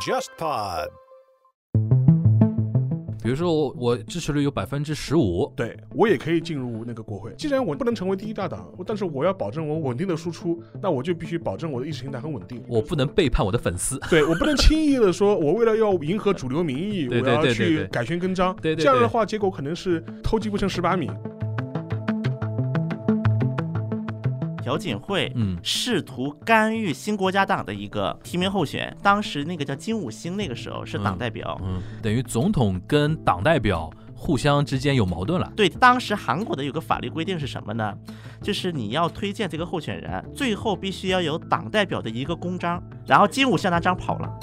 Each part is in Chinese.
JustPod。比如说我我支持率有百分之十五，对我也可以进入那个国会。既然我不能成为第一大党，但是我要保证我稳定的输出，那我就必须保证我的意识形态很稳定。我不能背叛我的粉丝。对我不能轻易的说，我为了要迎合主流民意，对我要去改弦更张。对对对这样的话，结果可能是偷鸡不成蚀把米。朴槿惠嗯试图干预新国家党的一个提名候选，当时那个叫金武星，那个时候是党代表。嗯，等于总统跟党代表互相之间有矛盾了。对，当时韩国的有个法律规定是什么呢？就是你要推荐这个候选人，最后必须要有党代表的一个公章，然后金武星那张跑了。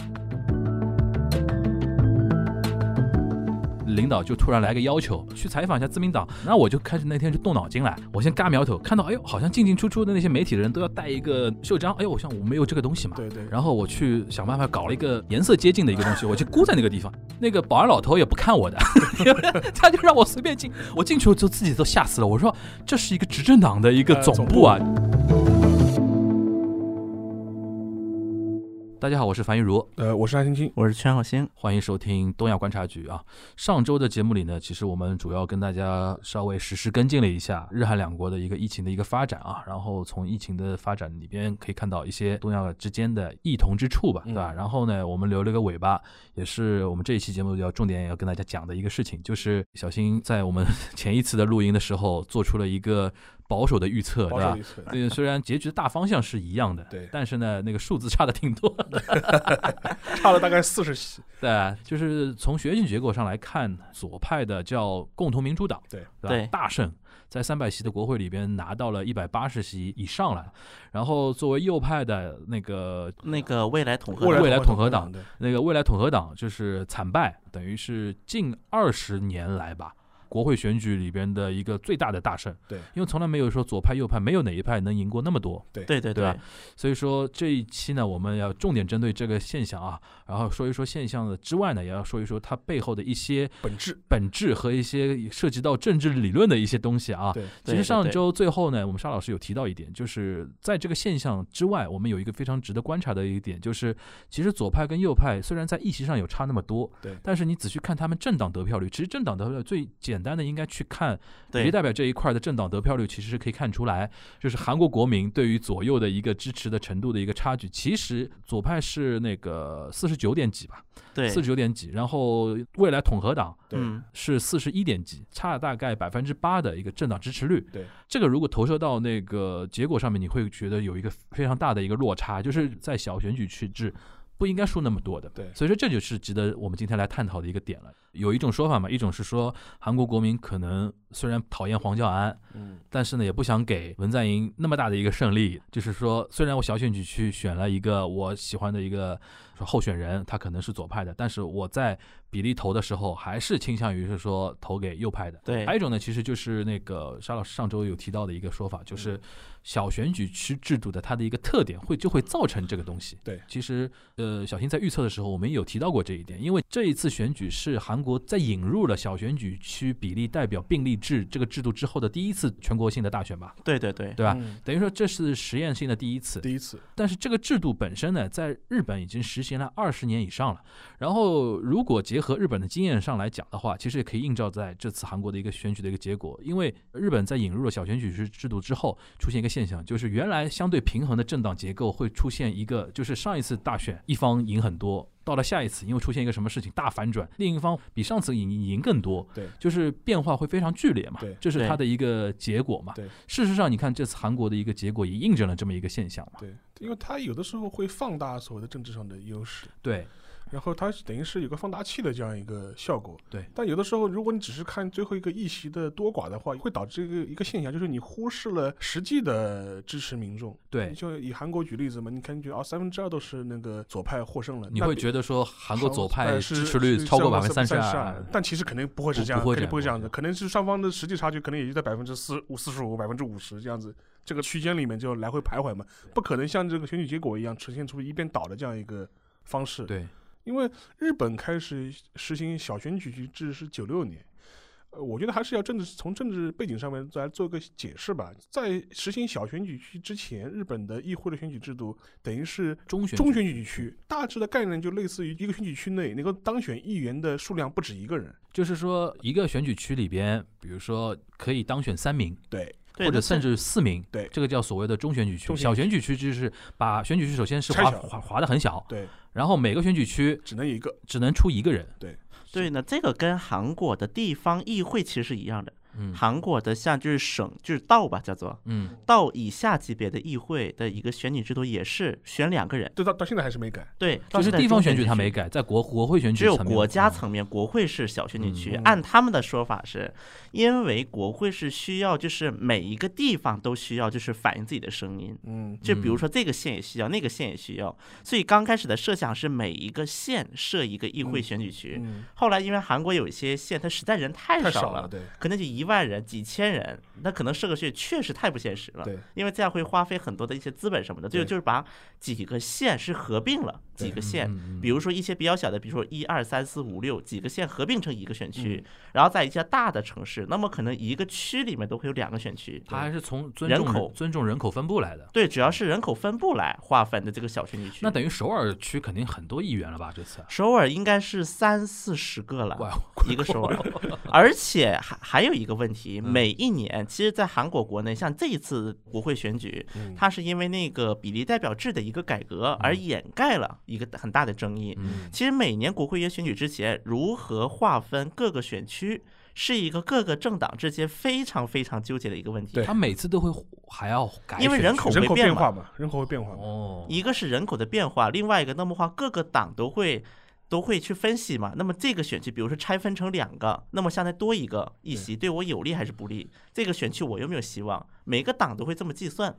领导就突然来个要求，去采访一下自民党，那我就开始那天就动脑筋来，我先嘎苗头，看到哎呦，好像进进出出的那些媒体的人都要带一个袖章，哎呦，我想我没有这个东西嘛，对对，然后我去想办法搞了一个颜色接近的一个东西，我就箍在那个地方。那个保安老头也不看我的，他就让我随便进。我进去之后自己都吓死了，我说这是一个执政党的一个呃总部大家好，我是樊玉茹，呃，我是安青青。我是全好星，欢迎收听东亚观察局啊。上周的节目里呢，其实我们主要跟大家稍微实时跟进了一下日韩两国的一个疫情的一个发展啊，然后从疫情的发展里边可以看到一些东亚之间的异同之处吧，对吧？然后呢，我们留了个尾巴，也是我们这一期节目要重点要跟大家讲的一个事情，就是小新在我们 前一次的录音的时候做出了一个保守的预测，对吧对，虽然结局的大方向是一样的，对但是呢，那个数字差的挺多。差了大概四十席。对啊，就是从选举结果上来看，左派的叫共同民主党，对对吧？大胜，在三百席的国会里边拿到了一百八十席以上了。然后作为右派的那个那个未来统合未来统合党对，那个未来统合党就是惨败，等于是近二十年来吧。国会选举里边的一个最大的大胜，对。因为从来没有说左派右派没有哪一派能赢过那么多，对。对对吧？所以说这一期呢，我们要重点针对这个现象啊，然后说一说现象的之外呢，也要说一说它背后的一些本质。本质和一些涉及到政治理论的一些东西啊。对。其实上周最后呢，我们沙老师有提到一点，就是在这个现象之外，我们有一个非常值得观察的一点，就是其实左派跟右派虽然在议席上有差那么多，对。但是你仔细看他们政党得票率，其实政党得票率最简单的应该去看比对例代表这一块的政党得票率，其实是可以看出来，就是韩国国民对于左右的一个支持的程度的一个差距。其实左派是那个四十九点几吧，对四十九点几，然后未来统合党对嗯是四十一点几，差了大概百分之八的一个政党支持率。对，这个如果投射到那个结果上面，你会觉得有一个非常大的一个落差，就是在小选举区制。不应该输那么多的，对所以说这就是值得我们今天来探讨的一个点了。有一种说法嘛，一种是说韩国国民可能虽然讨厌黄教安，嗯，但是呢，也不想给文在寅那么大的一个胜利。就是说，虽然我小选举区选了一个我喜欢的一个候选人，他可能是左派的，但是我在比例投的时候，还是倾向于是说投给右派的。对还有一种呢，其实就是那个沙老师上周有提到的一个说法，就是小选举区制度的它的一个特点会就会造成这个东西。对其实呃，小新在预测的时候，我们也有提到过这一点，因为这一次选举是韩国在引入了小选举区比例代表并立制这个制度之后的第一次全国性的大选吧，对对对对吧？嗯等于说这是实验性的第一次，第一次，但是这个制度本身呢，在日本已经实行了二十年以上了。然后，如果结合日本的经验上来讲的话，其实也可以映照在这次韩国的一个选举的一个结果。因为日本在引入了小选举制制度之后，出现一个现象，就是原来相对平衡的政党结构会出现一个，就是上一次大选一方赢很多。到了下一次，因为出现一个什么事情大反转，另一方比上次赢赢更多，对就是变化会非常剧烈嘛对，这是它的一个结果嘛。对事实上，你看这次韩国的一个结果也印证了这么一个现象嘛。对，因为它有的时候会放大所谓的政治上的优势，对，然后它等于是有个放大器的这样一个效果。对但有的时候，如果你只是看最后一个议席的多寡的话，会导致一个一个现象，就是你忽视了实际的支持民众。对就以韩国举例子嘛，你看你觉得啊，三分之二都是那个左派获胜了，你会觉得说韩国左派支持率超过百分之三三十二二，，但其实肯定不会是这样肯定不会这样子，可能是双方的实际差距可能也就在百分之四五、四十五、百分之五十这样子，这个区间里面就来回徘徊嘛，不可能像这个选举结果一样呈现出一边倒的这样一个方式。对，因为日本开始实行小选举制是九六年，呃，我觉得还是要政治从政治背景上面再来做一个解释吧。在实行小选举区之前，日本的议会的选举制度等于是中选中选举区，大致的概念就类似于一个选举区内能够当选议员的数量不止一个人。就是说一个选举区里边，比如说可以当选三名，对，或者甚至四名，对这个叫所谓的中选举区。小选举区就是把选举区首先是划划划的很小，对，然后每个选举区只能一个。只能出一个人。对对呢，这个跟韩国的地方议会其实是一样的。嗯韩国的像就是省就是道吧，叫做嗯，道以下级别的议会的一个选举制度也是选两个人。对到到现在还是没改。对，就是到现在地方选举他没改，在国国会选举只有国家嗯层面，国会是小选举区。嗯按他们的说法是，因为国会是需要，就是每一个地方都需要，就是反映自己的声音。嗯，就比如说这个县也需要，那个县也需要，所以刚开始的设想是每一个县设一个议会选举区。嗯，后来因为韩国有一些县，它实在人太少了，太少了，对可能就一万人、几千人，那可能设个县确实太不现实了。对，因为这样会花费很多的一些资本什么的，就就是把几个县是合并了几个县，比如说一些比较小的，比如说一二三四五六几个县合并成一个选区，嗯然后在一些大的城市，那么可能一个区里面都会有两个选区。它还是从尊重人口尊重人口分布来的。对，主要是人口分布来划分的这个小选举区。那等于首尔区肯定很多议员了吧？这次，首尔应该是三四十个了，哇，一个首尔，而且还还有一个问题，嗯每一年其实，在韩国国内，像这一次国会选举，嗯它是因为那个比例代表制的一个改革而掩盖了一个很大的争议。嗯其实每年国会议员选举之前，如何划分各个选区，是一个各个政党之间非常非常纠结的一个问题对。他每次都会还要改，因为人口人口会变化嘛，人口会变化。哦，一个是人口的变化，另外一个那么话各个党都会。都会去分析嘛，那么这个选区，比如说拆分成两个，那么相当于多一个议席，对我有利还是不利？这个选区我有没有希望？每个党都会这么计算，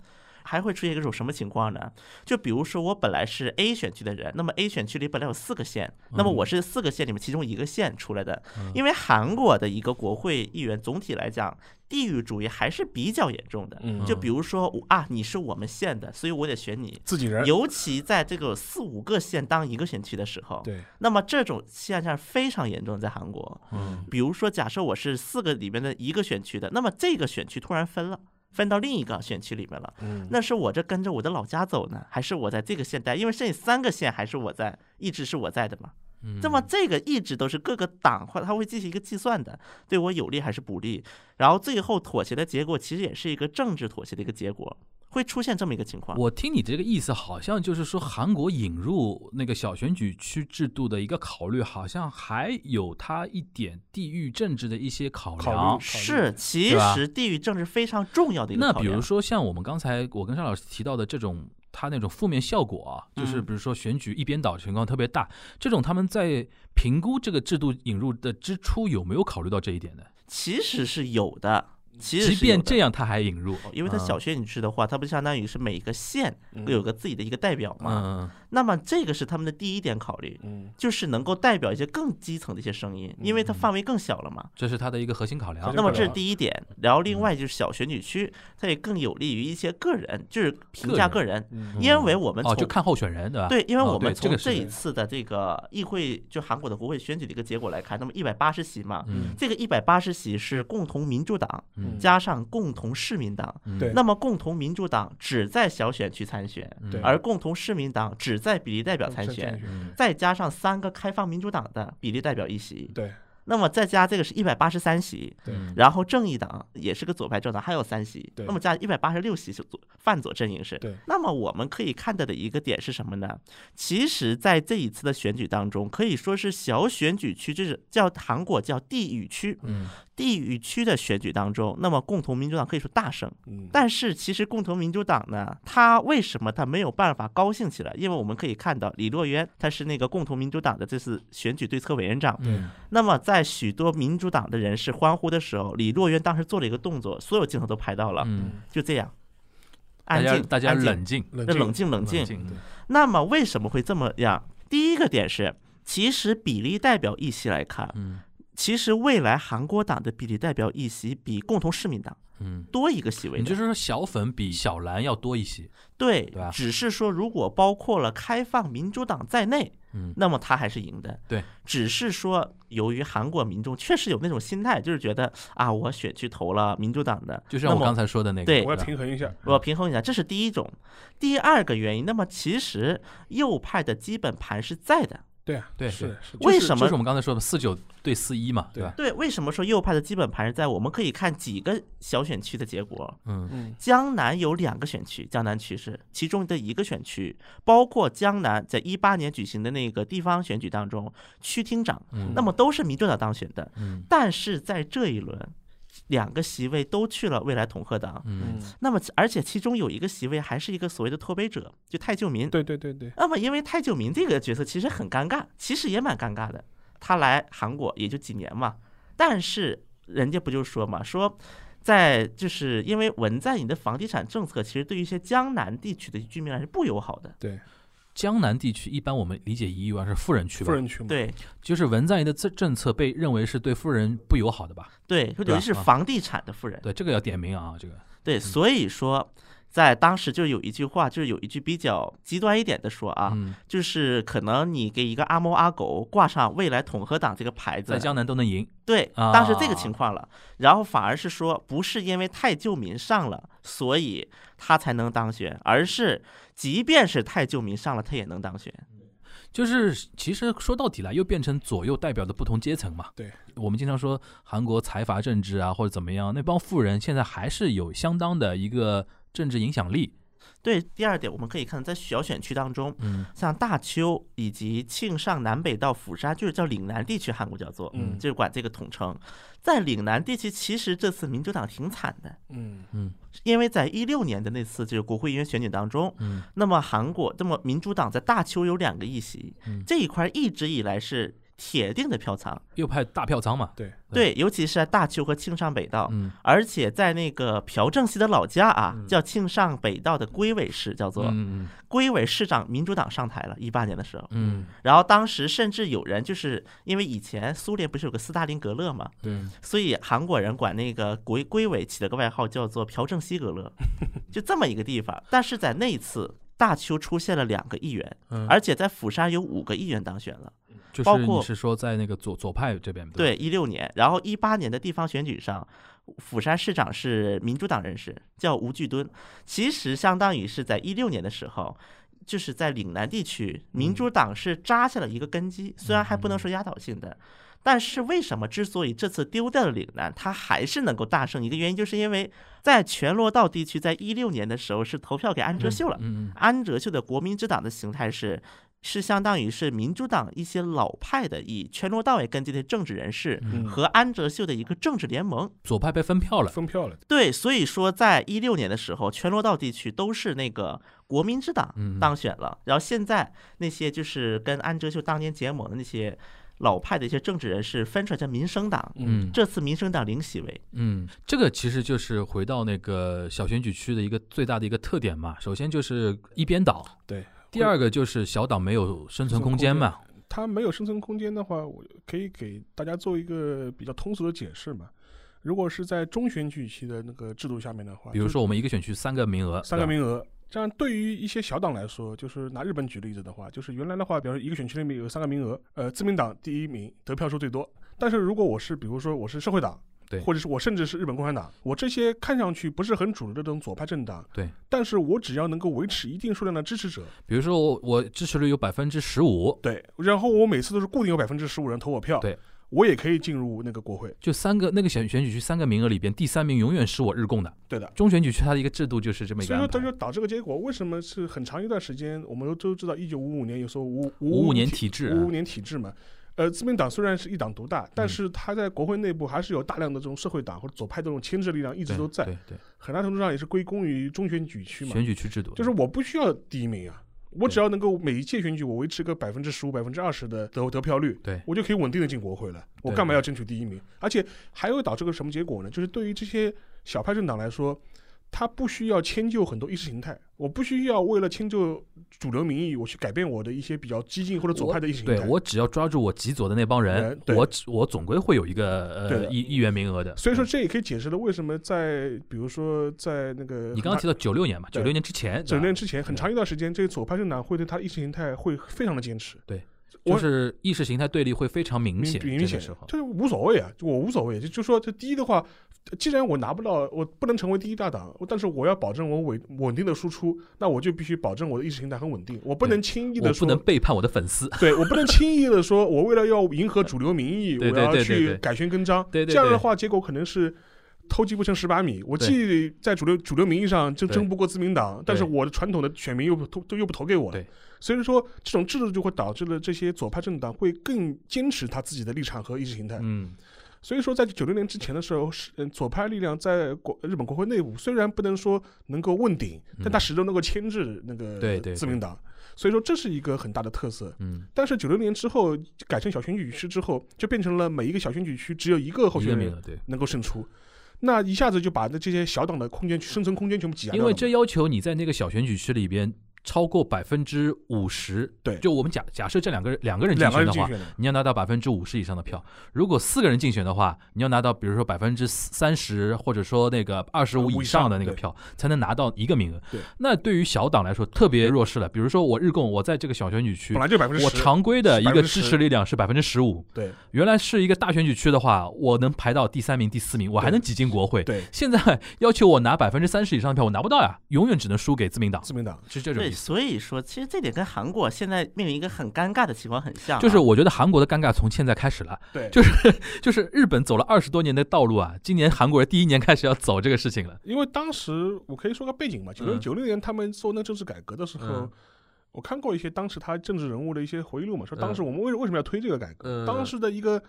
还会出现一种什么情况呢？就比如说我本来是 A 选区的人，那么 A 选区里本来有四个县，那么我是四个县里面其中一个县出来的，因为韩国的一个国会议员总体来讲，地域主义还是比较严重的。嗯就比如说我啊，你是我们县的，所以我得选你。自己人。尤其在这个四五个县当一个选区的时候，对，那么这种现象非常严重，在韩国。嗯比如说，假设我是四个里面的一个选区的，那么这个选区突然分了，分到另一个选区里面了，嗯，那是我这跟着我的老家走呢，还是我在这个县待？因为剩下三个县还是我在，一直是我在的嘛。嗯那么这个一直都是各个党或他会进行一个计算的，对我有利还是不利，然后最后妥协的结果其实也是一个政治妥协的一个结果，会出现这么一个情况。我听你这个意思，好像就是说韩国引入那个小选举区制度的一个考虑，好像还有它一点地域政治的一些考量。是，其实地域政治非常重要的一个那考量。比如说像我们刚才我跟邵老师提到的这种，它那种负面效果啊，就是嗯比如说选举一边倒情况特别大，这种他们在评估这个制度引入的之初有没有考虑到这一点呢？其实是有的，其实即便这样，他还引入，因为它嗯小选举制的话，它不相当于是每个县有个自己的一个代表嘛？嗯，那么这个是他们的第一点考虑，嗯，就是能够代表一些更基层的一些声音，因为它范围更小了嘛。这是它的一个核心考量。那么这是第一点，然后另外就是小选举区，它也更有利于一些个人，就是评价个人，嗯。因为我们哦，从就看候选人，对吧？对，因为哦我们从这一次的这个议会，就韩国的国会选举的一个结果来看，那么一百八十席嘛，嗯。这个一百八十席是共同民主党嗯。加上共同市民党，嗯。那么共同民主党只在小选区参选，嗯而共同市民党只在比例代表参选，嗯。再加上三个开放民主党的比例代表一席，对。那么再加这个是一百八十三席，对。嗯然后正义党也是个左派政党，还有三席，对。那么加一百八十六席是左泛左阵营是。对。那么我们可以看到的一个点是什么呢？其实，在这一次的选举当中，可以说是小选举区，就是叫韩国叫地域区，嗯地域区的选举当中，那么共同民主党可以说大胜。嗯，但是其实共同民主党呢，他为什么他没有办法高兴起来？因为我们可以看到李洛渊他是那个共同民主党的这次选举对策委员长。嗯那么在许多民主党的人士欢呼的时候，李洛渊当时做了一个动作，所有镜头都拍到了，嗯，就这样，大安静，家大家冷静，冷静，静冷静冷。静，那么为什么会这么样？第一个点是，其实比例代表议席来看，嗯其实未来韩国党的比例代表议席比共同市民党嗯，多一个席位的。你就是说小粉比小蓝要多一些，对对吧只是说如果包括了开放民主党在内，嗯那么他还是赢的。对，只是说由于韩国民众确实有那种心态，就是觉得啊，我选去投了民主党的，就像我刚才说的那个，对我要平衡一下。我要平衡一下，这是第一种。第二个原因，那么其实右派的基本盘是在的。对啊，对是是。为什么就是我们刚才说的四九对四一嘛，对吧？对，为什么说右派的基本盘是在？我们可以看几个小选区的结果。嗯嗯江南有两个选区，江南区是其中的一个选区，包括江南在一八年举行的那个地方选举当中，区厅长，嗯，那么都是民主党当选的。嗯但是在这一轮，两个席位都去了未来统合党。嗯那么，而且其中有一个席位还是一个所谓的脱北者，就太旧民。对对对对，那么，因为太旧民这个角色其实很尴尬，其实也蛮尴尬的。他来韩国也就几年嘛，但是人家不就说嘛，说在就是因为文在寅的房地产政策，其实对于一些江南地区的居民来说不友好的。对江南地区一般我们理解一湾是富人区吧？富人区嘛，对就是文在寅的政政策被认为是对富人不友好的吧？对，就等于是啊房地产的富人。对，这个要点名啊，这个对，所以说。在当时就有一句话，就是有一句比较极端一点的说啊，嗯，就是可能你给一个阿猫阿狗挂上未来统合党这个牌子在，江南都能赢，对，啊当时这个情况了，然后反而是说不是因为太旧民上了，所以他才能当选，而是即便是太旧民上了，他也能当选。就是其实说到底了，又变成左右代表的不同阶层嘛。对，我们经常说韩国财阀政治啊，或者怎么样，那帮富人现在还是有相当的一个政治影响力。对，第二点我们可以看在小选区当中，嗯像大邱以及庆尚南北到釜山，就是叫岭南地区，韩国叫做，嗯就是管这个统称。在岭南地区，其实这次民主党挺惨的，嗯嗯因为在一六年的那次就是国会议员选举当中，嗯那么韩国，那么民主党在大邱有两个议席，嗯这一块一直以来是铁定的票仓。右派大票仓嘛。对，对，尤其是在大邱和庆尚北道，嗯而且在那个朴正熙的老家啊，嗯叫庆尚北道的龟尾市，叫做嗯龟尾市长，民主党上台了，一八年的时候。嗯然后当时甚至有人就是因为以前苏联不是有个斯大林格勒嘛，对，所以韩国人管那个龟龟尾起了个外号叫做朴正熙格勒，就这么一个地方。但是在那一次大邱出现了两个议员，嗯而且在釜山有五个议员当选了。就是包括你是说在那个左左派这边吧对，一六年，然后一八年的地方选举上，釜山市长是民主党人士，叫吴巨敦。其实相当于是在一六年的时候，就是在岭南地区，民主党是扎下了一个根基，虽然还不能说压倒性的。但是为什么之所以这次丢掉了岭南，他还是能够大胜？一个原因就是因为在全罗道地区，在一六年的时候是投票给安哲秀了。安哲秀的国民之党的形态是，是相当于是民主党一些老派的以全罗道为根基的政治人士嗯和安哲秀的一个政治联盟。左派被分票了。分票了，对，所以说在一六年的时候，全罗道地区都是那个国民之党嗯当选了，然后现在那些就是跟安哲秀当年结盟的那些老派的一些政治人士分出来叫民生党。嗯这次民生党零席位，嗯，这个其实就是回到那个小选举区的一个最大的一个特点嘛。首先就是一边倒，对。第二个就是小党没有生存空间嘛。它没有生存空间的话，我可以给大家做一个比较通俗的解释嘛。如果是在中选举期的那个制度下面的话，比如说我们一个选区三个名额，三个名额，这样对于一些小党来说，就是拿日本举例子的话，就是原来的话，比如说一个选区里面有三个名额，呃，自民党第一名得票数最多。但是如果我是比如说我是社会党，对或者是我甚至是日本共产党，我这些看上去不是很主流的这种左派政党，对，但是我只要能够维持一定数量的支持者，比如说我我支持率有百分之十五，对，然后我每次都是固定有百分之十五人投我票，对，我也可以进入那个国会，就三个那个选选举区三个名额里边，第三名永远是我日共的。对的。中选举区它的一个制度就是这么一个所以说，个安排。这就导致个结果。为什么是很长一段时间，我们都都知道，一九五五年有时候五五五年体体制啊五五年体制嘛。呃，自民党虽然是一党独大，但嗯是它在国会内部还是有大量的这种社会党或者左派这种牵制力量一直都在，对对，很大程度上也是归功于中选举区嘛。选举区制度就是我不需要第一名啊，我只要能够每一届选举我维持个百分之十五、百分之二十的得得票率，对我就可以稳定的进国会了。我干嘛要争取第一名？而且还会导致个什么结果呢？就是对于这些小派政党来说，他不需要迁就很多意识形态，我不需要为了迁就主流民意，我去改变我的一些比较激进或者左派的意识形态。对我只要抓住我极左的那帮人我只我总归会有一个呃议议员名额的。所以说，嗯这也可以解释了为什么在比如说在那个你刚刚提到九六年嘛，对九六年之前，九六年之前很长一段时间，这个左派政党会对他的意识形态会非常的坚持，就是意识形态对立会非常明显，明显就是无所谓啊，就我无所谓，就就说这第一的话，既然我拿不到，我不能成为第一大党，但是我要保证我稳稳定的输出，那我就必须保证我的意识形态很稳定，我不能轻易我不的说能背叛我的粉丝。对我不能轻易的说，我为了要迎合主流民意，我要去改弦更张。这样的话，结果可能是偷鸡不成蚀把米。我既在主流主流民意上争争不过自民党，但是我的传统的选民又不投都又不投给我。所以说，这种制度就会导致了这些左派政党会更坚持他自己的立场和意识形态。嗯，所以说，在九六年之前的时候，是嗯左派力量在国日本国会内部虽然不能说能够问鼎，但他始终能够牵制那个嗯对对自民党。所以说，这是一个很大的特色。嗯，但是九六年之后改成小选举区之后，就变成了每一个小选举区只有一个候选人。能够胜出，那一下子就把那这些小党的空间生存空间全部挤压掉了。因为这要求你在那个小选举区里边超过百分之五十，对。就我们假假设这两个人两个人竞选的话，你要拿到百分之五十以上的票。如果四个人竞选的话，你要拿到比如说百分之三十或者说那个二十五以上的那个票，才能拿到一个名额。对，那对于小党来说特别弱势了。比如说我日共我在这个小选举区本，来就百分之，我常规的一个支持力量是百分之十五，对。原来是一个大选举区的话，我能排到第三名、第四名，我还能挤进国会。对，现在要求我拿百分之三十以上的票，我拿不到呀，永远只能输给自民党，自民党。对，是这种意思。所以说其实这点跟韩国现在面临一个很尴尬的情况很像啊、就是我觉得韩国的尴尬从现在开始了，对，就是 就是日本走了二十多年的道路啊，今年韩国人第一年开始要走这个事情了。因为当时我可以说个背景嘛，九六嗯九六年他们做那政治改革的时候。嗯我看过一些当时他政治人物的一些回忆录嘛，说当嗯时我们为为什么要推这个改革？嗯当时的一个很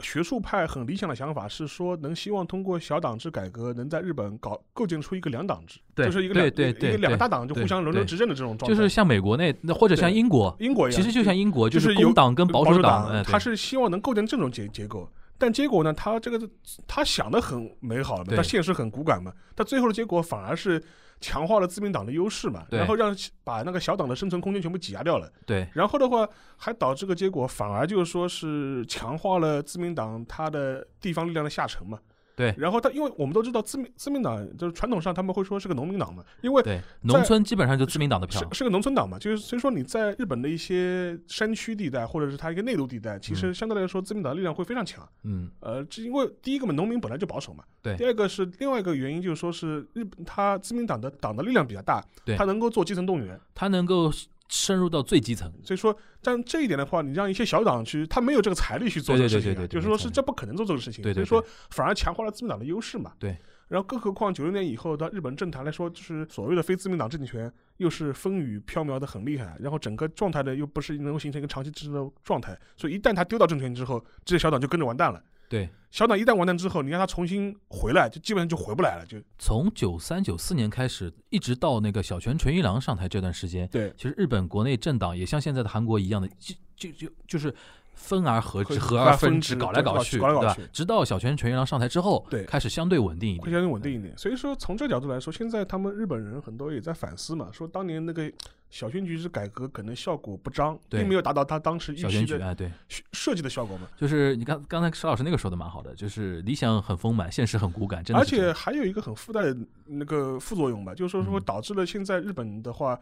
学术派很理想的想法是说，能希望通过小党制改革，能在日本搞构建出一个两党制，对就是一个对两一个两个大党就互相轮流执政的这种状态。就是像美国那那或者像英国，英国一样，其实就像英国，就是有工党跟保守守党，他是希望能构建这种结结构。但结果呢，他这个他想的很美好嘛，对但现实很骨感嘛，他最后的结果反而是强化了自民党的优势嘛，然后让把那个小党的生存空间全部挤压掉了。对然后的话，还导致个结果，反而就是说是强化了自民党他的地方力量的下沉嘛。对然后他，因为我们都知道自民自民党就是传统上他们会说是个农民党嘛，因为对，农村基本上就自民党的票是，是个农村党嘛，就是所以说你在日本的一些山区地带或者是它一个内陆地带，其实嗯相对来说自民党的力量会非常强。嗯，呃，这因为第一个嘛，农民本来就保守嘛。对第二个是另外一个原因，就是说是日本它自民党的党的力量比较大，对他能够做基层动员。他能够深入到最基层，所以说，但这一点的话，你让一些小党去，他没有这个财力去做这个事情、啊，对对对对对就是说是这不可能做这个事情。对对所以说反而强化了自民党的优势嘛。对。然后，更何况九六年以后到日本政坛来说，就是所谓的非自民党政权，又是风雨飘渺的很厉害，然后整个状态呢又不是能够形成一个长期支持的状态，所以一旦他丢到政权之后，这些小党就跟着完蛋了。对，小党一旦完蛋之后，你让他重新回来，就基本上就回不来了，就从九三九四年开始，一直到那个小泉纯一郎上台这段时间，对。其实日本国内政党也像现在的韩国一样的，就就就就是分而合之，合合而分之，搞来搞去，搞来搞去对吧？直到小泉纯一郎上台之后，对开始相对稳定一点，相对稳定一点。所以说，从这角度来说，现在他们日本人很多也在反思嘛，说当年那个小泉局制改革可能效果不彰，对并没有达到他当时预期的哎，对，设计的效果嘛。就是你刚刚才石老师那个说的蛮好的，就是理想很丰满，现实很骨感，真的而。且还有一个很附带的那个副作用吧，就是说说嗯导致了现在日本的话。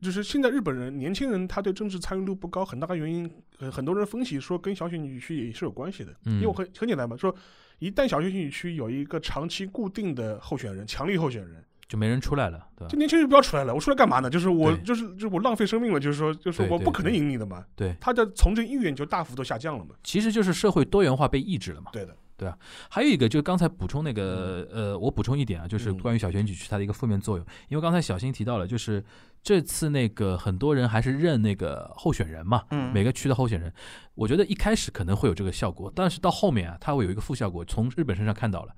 就是现在日本人年轻人他对政治参与度不高，很大的原因，呃，很多人分析说跟小选举区也是有关系的。嗯因为我很很简单嘛，说一旦小选举区有一个长期固定的候选人，强力候选人，就没人出来了，对吧就？年轻人不要出来了，我出来干嘛呢？就是我就是就是我浪费生命了，就是说就是我不可能赢你的嘛。对，他的从政意愿就大幅度下降了嘛。其实就是社会多元化被抑制了嘛。对的，还有一个就是刚才补充那个呃，我补充一点啊，就是嗯。关于小选举区它的一个负面作用，因为刚才小新提到了，就是这次那个很多人还是认那个候选人嘛，嗯，每个区的候选人，我觉得一开始可能会有这个效果，但是到后面啊，它会有一个负效果，从日本身上看到了，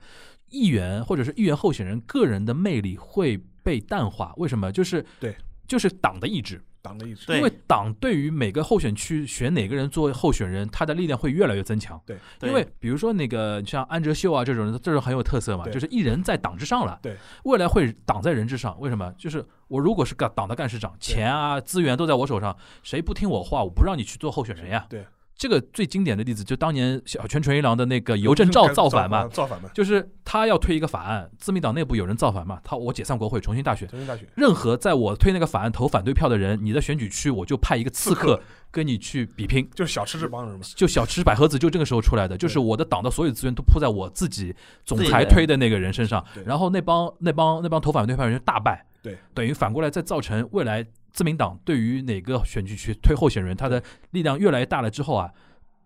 议员或者是议员候选人个人的魅力会被淡化，为什么？就是对。就是党的意志，党的意志。因为党对于每个候选区选哪个人做候选人，他的力量会越来越增强。对，对因为比如说那个像安哲秀啊这种人，这种很有特色嘛，就是一人在党之上了。对，未来会党在人之上。为什么？就是我如果是个党的干事长，钱啊资源都在我手上，谁不听我话，我不让你去做候选人呀。对，这个最经典的例子就当年小泉纯一郎的那个邮政照 造反嘛，造反嘛，就是他要推一个法案，自民党内部有人造反嘛，他我解散国会重新大选。重新大选。任何在我推那个法案投反对票的人，你的选举区我就派一个刺刺客。客跟你去比拼。就是小吃这帮人嘛，就小吃百合子就这个时候出来的，就是我的党的所有资源都扑在我自己总裁推的那个人身上，然后那帮那帮那帮投反对票人就大败，对，等于反过来再造成未来自民党对于哪个选举区推候选人，他的力量越来越大了之后啊，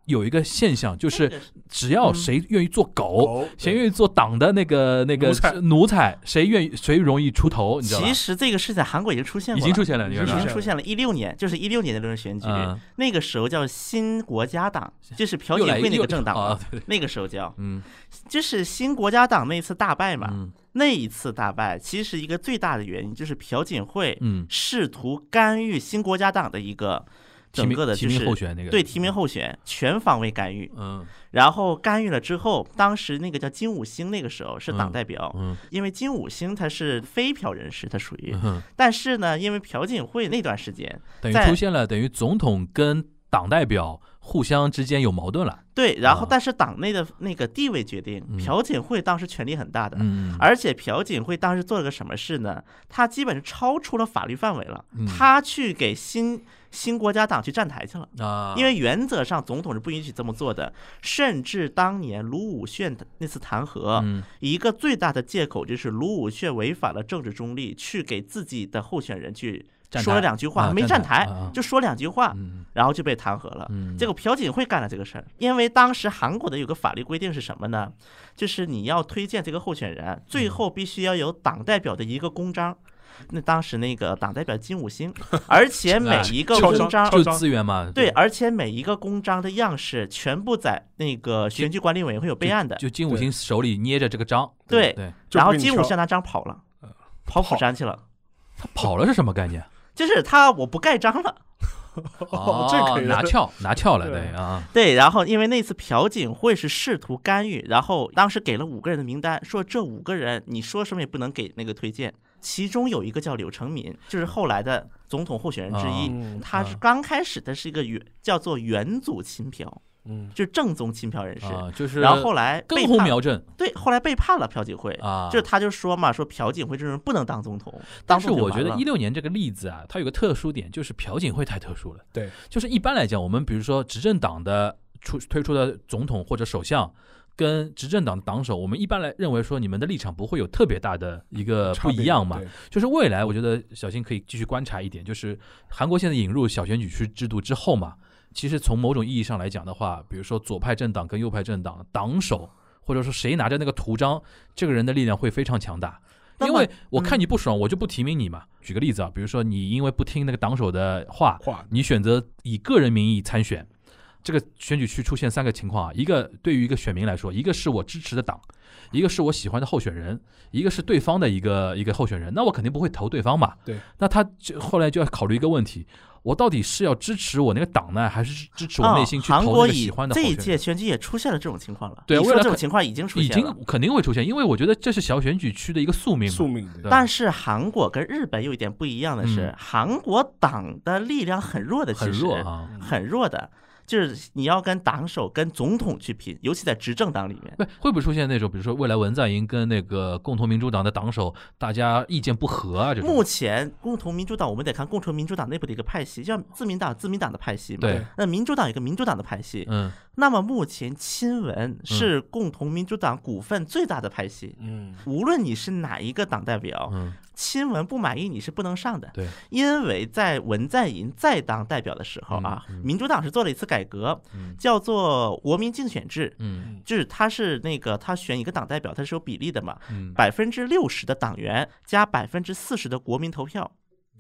有一个现象就是只要谁愿意做狗，狗谁愿意做党的那个那个奴才，谁愿意谁容易出头，你知道吗其？实这个事在韩国已经出现过了，已经出现了，已经出现了，一六年就是一六年的论选举，嗯，那个时候叫新国家党，就是朴槿惠那个政党那个时候叫，嗯。就是新国家党那一次大败嘛，嗯那一次大败，其实一个最大的原因就是朴槿惠嗯，试图干预新国家党的一个整个的就是名候选那个对提名候选全方位干预，嗯。然后干预了之后，当时那个叫金武星，那个时候是党嗯代表，嗯。因为金武星他是非朴人士，他属于，嗯，但是呢，因为朴槿惠那段时间，等于出现了等于总统跟党代表互相之间有矛盾了。对，然后啊但是党内的那个地位决定，嗯朴槿惠当时权力很大的，嗯，而且朴槿惠当时做了个什么事呢？他基本是超出了法律范围了，嗯他去给新新国家党去站台去了。啊，因为原则上总统是不允许这么做的，甚至当年卢武铉的那次弹劾，嗯一个最大的借口就是卢武铉违反了政治中立，去给自己的候选人去说了两句话，没站台就说两句话，嗯然后就被弹劾了。嗯，结果朴槿惠干了这个事儿，因为当时韩国的有个法律规定是什么呢？就是你要推荐这个候选人，最嗯后必须要有党代表的一个公章。那当时那个党代表金五星，而且 每一个公章就资源嘛，对，而且每一个公章的样式全部在那个选举管理委员会有备案的。就金五星手里捏着这个章，对对，然后金五星拿章跑了嗯，跑釜山去了。他跑了是什么概念？就是他我不盖章了，哦这可以拿票拿票了，对。对啊，对，然后因为那次朴槿惠是试图干预，然后当时给了五个人的名单，说这五个人你说什么也不能给那个推荐，其中有一个叫柳成敏，就是后来的总统候选人之一，嗯他是啊。刚开始的是一个原叫做元祖亲朴，嗯，就是正宗亲朴人士，啊，就是然后后来根背叛，红苗正对，后来背叛了朴槿惠。啊，就是他就说嘛，说朴槿惠这种人不能当总统，当但是我觉得一六年这个例子啊，它有个特殊点，就是朴槿惠太特殊了。对，就是一般来讲，我们比如说执政党的出推出的总统或者首相，跟执政党的党首，我们一般来认为说你们的立场不会有特别大的一个不一样嘛。就是未来，我觉得小新可以继续观察一点，就是韩国现在引入小选举区制度之后嘛，其实从某种意义上来讲的话，比如说左派政党跟右派政党党首，或者说谁拿着那个图章，这个人的力量会非常强大。因为我看你不爽，我就不提名你嘛。举个例子啊，比如说你因为不听那个党首的话，话你选择以个人名义参选，这个选举区出现三个情况啊，一个对于一个选民来说，一个是我支持的党，一个是我喜欢的候选人，一个是对方的一个一个候选人，那我肯定不会投对方嘛。对，那他就后来就要考虑一个问题，我到底是要支持我那个党呢，还是支持我内心去投那啊韩国以个喜欢的候这一？届选举也出现了这种情况了。对未来可你说这种情况已经出现了。经肯定会出现，因为我觉得这是小选举区的一个宿命。宿命但是韩国跟日本有一点不一样的是，嗯韩国党的力量很弱的，其很实弱啊。很弱的，就是你要跟党首、跟总统去拼，尤其在执政党里面。不会不会出现那种，比如说未来文在寅跟那个共同民主党的党首，大家意见不合啊这种？目前共同民主党，我们得看共同民主党内部的一个派系，像自民党，自民党的派系嘛。对，那民主党有个民主党的派系，嗯那么目前亲文是共同民主党股份最大的派系。嗯无论你是哪一个党代表，嗯，亲文不满意你是不能上的。对，因为在文在寅再当代表的时候啊，民主党是做了一次改革，嗯。叫做国民竞选制，嗯。就是他是那个他选一个党代表，他是有比例的嘛，嗯。百分之六十的党员加百分之四十的国民投票，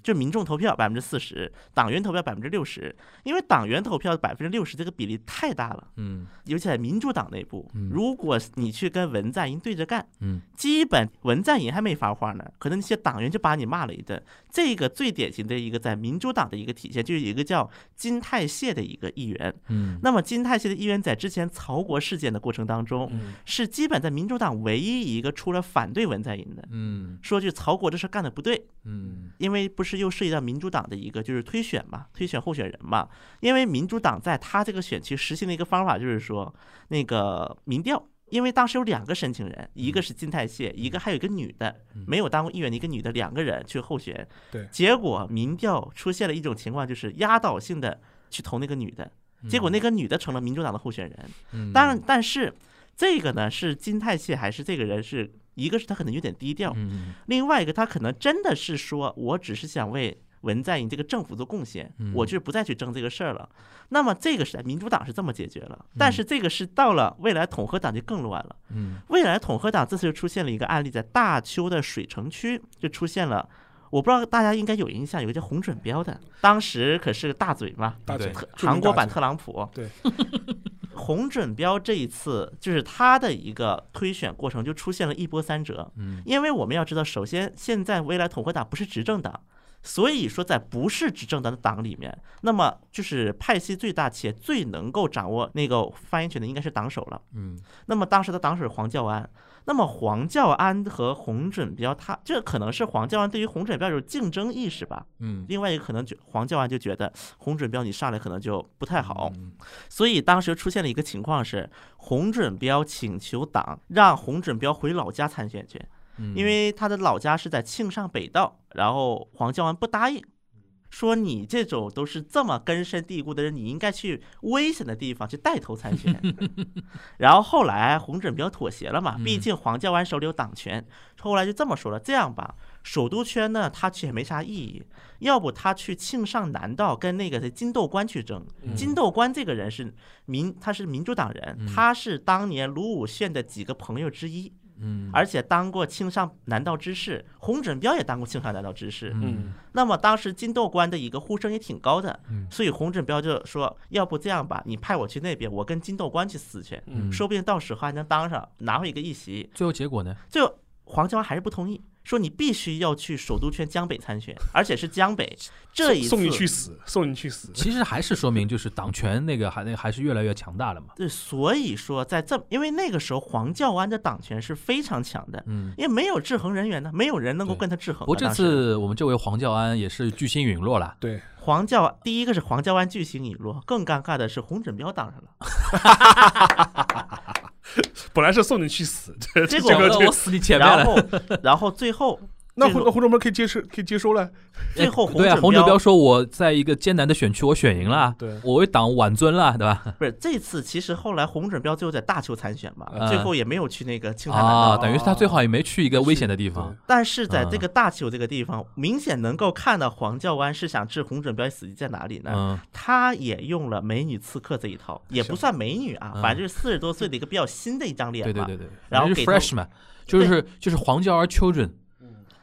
就民众投票百分之四十，党员投票百分之六十，因为党员投票百分之六十这个比例太大了，嗯尤其在民主党内部嗯，如果你去跟文在寅对着干，嗯基本文在寅还没发话呢，可能那些党员就把你骂了一顿。这个最典型的一个在民主党的一个体现，就是有一个叫金泰燮的一个议员。嗯那么金泰燮的议员在之前曹国事件的过程当中，嗯是基本在民主党唯一一个出来反对文在寅的，嗯说句曹国这事干的不对，嗯因为不是又涉及到民主党的一个就是推选嘛，推选候选人嘛。因为民主党在他这个选区实行的一个方法就是说，那个民调，因为当时有两个申请人，一个是金泰燮，一个还有一个女的，没有当过议员的一个女的，两个人去候选。对结果民调出现了一种情况，就是压倒性的去投那个女的，结果那个女的成了民主党的候选人。嗯当然，但是这个呢是金泰燮还是这个人是一个是他可能有点低调，嗯另外一个，他可能真的是说，我只是想为文在寅这个政府做贡献，我就是不再去争这个事儿了。那么这个时代，民主党是这么解决了，但是这个是到了未来统合党就更乱了。嗯未来统合党这次就出现了一个案例，在大邱的水城区就出现了。我不知道大家应该有印象，有个叫洪准标的，当时可是个大嘴嘛，大嘴特韩国版特朗普。对，洪准标这一次就是他的一个推选过程就出现了一波三折，嗯因为我们要知道，首先现在未来统合党不是执政党，所以说在不是执政党的党里面，那么就是派系最大且最能够掌握那个发言权的应该是党首了。嗯那么当时的党首是黄教安，那么黄教安和洪准标，他这可能是黄教安对于洪准标有竞争意识吧。嗯。另外一个可能觉黄教安就觉得洪准标你上来可能就不太好，嗯。所以当时出现了一个情况是，洪准标请求党让洪准标回老家参选去，嗯。因为他的老家是在庆尚北道，然后黄教安不答应，说你这种都是这么根深蒂固的人，你应该去危险的地方去带头参选。然后后来洪准标妥协了嘛，毕竟黄教安手里有党权，后来就这么说了，这样吧。首都圈呢，他去也没啥意义，要不他去庆尚南道跟那个金斗官去争。金斗官这个人是民，他是民主党人，他是当年卢武铉的几个朋友之一，嗯而且当过庆尚南道知事，洪准彪也当过庆尚南道知事。嗯那么当时金斗官的一个呼声也挺高的嗯，所以洪准彪就说，要不这样吧，你派我去那边，我跟金斗官去死去，嗯说不定到时候还能当上，拿回一个议席。最后结果呢？最后黄教安还是不同意，说你必须要去首都圈江北参选，而且是江北。这一次送你去死，送你去死。其实还是说明就是党权那个还那个还是越来越强大了嘛。对，所以说在这，因为那个时候黄教安的党权是非常强的，嗯，因为没有制衡人员呢，没有人能够跟他制衡啊。不过这次我们这位黄教安也是巨星陨落了。对，黄教第一个是黄教安巨星陨落，更尴尬的是洪准标当上了，本来是送你去死，这结果这个这我死你前面了。然后然后最后那胡那胡忠门可以接受，可以接收了。最后洪对啊，准洪准标说我在一个艰难的选区我选赢了，对我为党挽尊了，对吧？不是这次，其实后来洪准标最后在大邱参选嘛，嗯最后也没有去那个青山南啊，道。等于是他最好也没去一个危险的地方。但是在嗯这个大邱这个地方，明显能够看到黄教官是想置洪准标死地在哪里呢？嗯他也用了美女刺客这一套，也不算美女啊，嗯反正就是四十多岁的一个比较新的一张脸嘛。对对对对，然后给 freshman，就是就是黄教儿 children，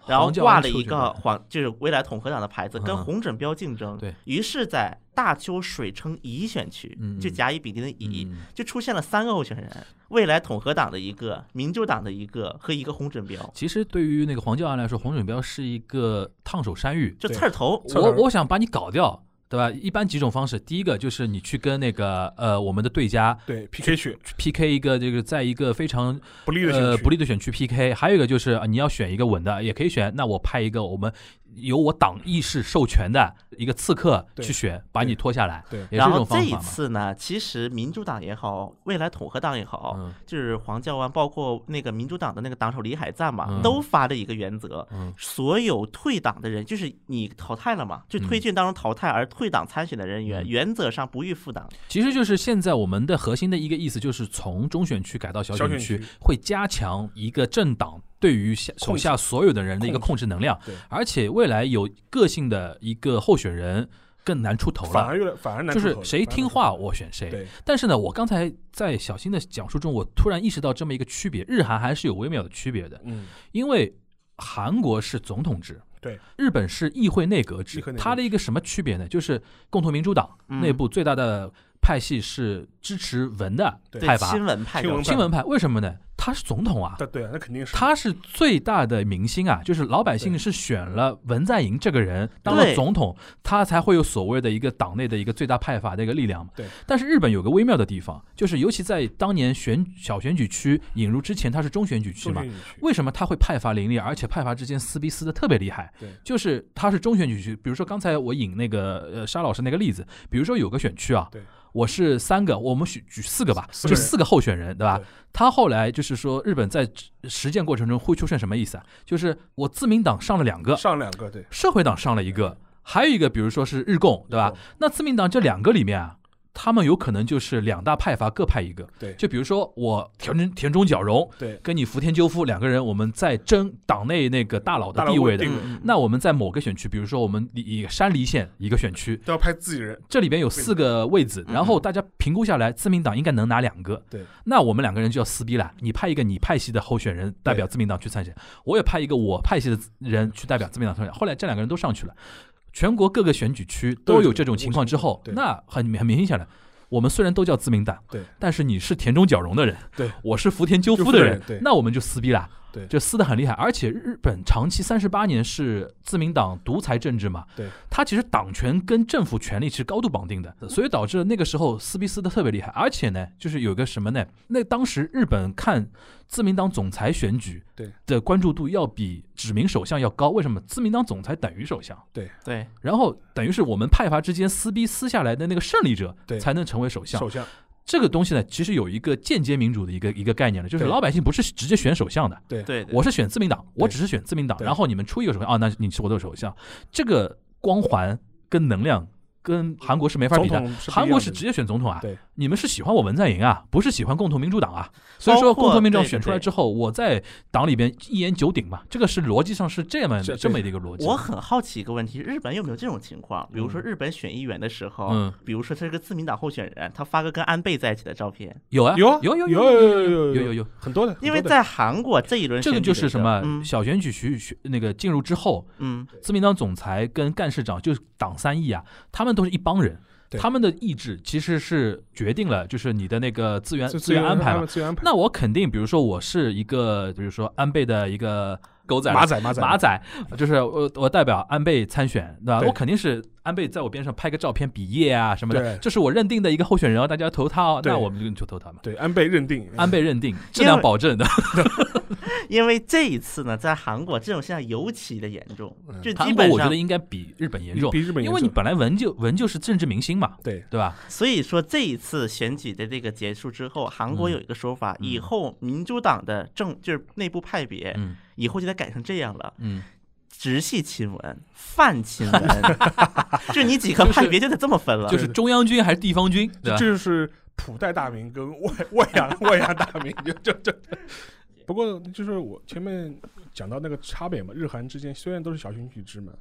然后挂了一个黄，就是未来统合党的牌子，跟嗯洪准标竞争。对于是，在大邱水城乙选区嗯，就甲乙丙丁的乙嗯，就出现了三个候选人：未来统合党的一个、民主党的一个和一个红准标，其实对于那个黄教安来说，红准标是一个烫手山芋。就刺儿头。刺儿头我我想把你搞掉，对吧？一般几种方式，第一个就是你去跟那个呃我们的对家对 PK 选去 PK 一个这个在一个非常不利的呃不利的选区 PK，还有一个就是呃你要选一个稳的，也可以选。那我派一个我们由我党意识授权的一个刺客去选，把你拖下来，对然后这一。次呢，其实民主党也好，未来统合党也好，嗯就是黄教安，包括那个民主党的那个党首李海赞嘛，嗯都发了一个原则，嗯所有退党的人，就是你淘汰了嘛，就推荐当中淘汰而退党参选的人员，嗯原则上不予复党。其实就是现在我们的核心的一个意思，就是从中选区改到小选区小选区，会加强一个政党对于下手下所有的人的一个控制能量对，而且未来有个性的一个候选人更难出头了。反而越来反而难就是出头谁听话我选谁，对。但是呢，我刚才在小新的讲述中，我突然意识到这么一个区别，日韩还是有微妙的区别的，嗯。因为韩国是总统制，对，日本是议会内阁制它的一个什么区别呢？就是共同民主党嗯。内部最大的派系是支持文的派阀，亲文派亲派为什么呢？他是总统啊，对对啊，那肯定是。他是最大的明星啊，就是老百姓是选了文在寅这个人当了总统，他才会有所谓的一个党内的一个最大派阀的一个力量嘛。对。但是日本有个微妙的地方，就是尤其在当年选小选举区引入之前，它是中选举区嘛。为什么他会派阀林立，而且派阀之间撕逼撕的特别厉害？对。就是他是中选举区，比如说刚才我引那个呃沙老师那个例子，比如说有个选区啊对，我是三个，我们举举四个吧，就四个候选人，对吧？他后来就是说，日本在实践过程中会出现什么意思啊？就是我自民党上了两个，上两个对，社会党上了一个，还有一个比如说是日共，对吧？？那自民党这两个里面啊。他们有可能就是两大派阀各派一个，对。就比如说我田中田中角荣对，跟你福田赳夫两个人，我们在争党内那个大佬的地位的。那我们在某个选区，比如说我们以山梨县一个选区，都要派自己人，这里边有四个位置，嗯。然后大家评估下来，自民党应该能拿两个。对，那我们两个人就要撕逼了。你派一个你派系的候选人代表自民党去参选，我也派一个我派系的人去代表自民党参选。后来这两个人都上去了，全国各个选举区都有这种情况之后，那很很明显了。我们虽然都叫自民党，对，但是你是田中角荣的人，对，我是福田赳夫的人那我们就撕逼了，对就撕得很厉害。而且日本长期三十八年是自民党独裁政治嘛，对，它其实党权跟政府权力是高度绑定的，所以导致那个时候撕逼撕得特别厉害。而且呢，就是有个什么呢？那当时日本看自民党总裁选举对的关注度要比指名首相要高，为什么？自民党总裁等于首相，对，然后等于是我们派阀之间撕逼撕下来的那个胜利者对才能成为首相。首相这个东西呢，其实有一个间接民主的一个一个概念了，就是老百姓不是直接选首相的，对。对，我是选自民党，我只是选自民党，然后你们出一个首相啊，那你是我的首相，这个光环跟能量跟韩国是没法比的。韩国是直接选总统啊，对，你们是喜欢我文在寅啊，不是喜欢共同民主党啊。所以说，共同民主党选出来之后，我在党里边一言九鼎嘛，这个是逻辑上是这么这么对一个逻辑。我很好奇一个问题，日本有没有这种情况？比如说嗯日本选议员的时候，嗯比如说他是个自民党候选人，他发个跟安倍在一起的照片，有啊，有啊有有有有有有有有，很多的，很多的因为在韩国这一轮这个就是什么嗯小选举区选那个进入之后，嗯，自民党总裁跟干事长就是党三义啊，他们都是一帮人，他们的意志其实是决定了就是你的那个资源资资源安排嘛。那我肯定，比如说我是一个，比如说安倍的一个狗仔马仔马仔。马仔，就是我我代表安倍参选，对吧？对。我肯定是安倍在我边上拍个照片比耶啊什么的，这是我认定的一个候选人哦，大家投他哦，对。那我们就就投他嘛。对安倍认定，安倍认定，质量保证的，因为这一次呢，在韩国这种现象尤其的严重，嗯。就基韩国本上我觉得，应该比日本严重，比日本严重。因为你本来文就文就是政治明星嘛，对。对吧？所以说这一次选举的这个结束之后，韩国嗯。有一个说法，嗯。以后民主党的政就是内部派别，嗯以后就得改成这样了。嗯，直系亲文、泛亲文，就你几个就是派别就得这么分了。就是中央军还是地方军，对？这就是普代大名跟外外洋外洋大名，就就就。不过就是我前面讲到那个差别嘛，日韩之间虽然都是小选举制嘛，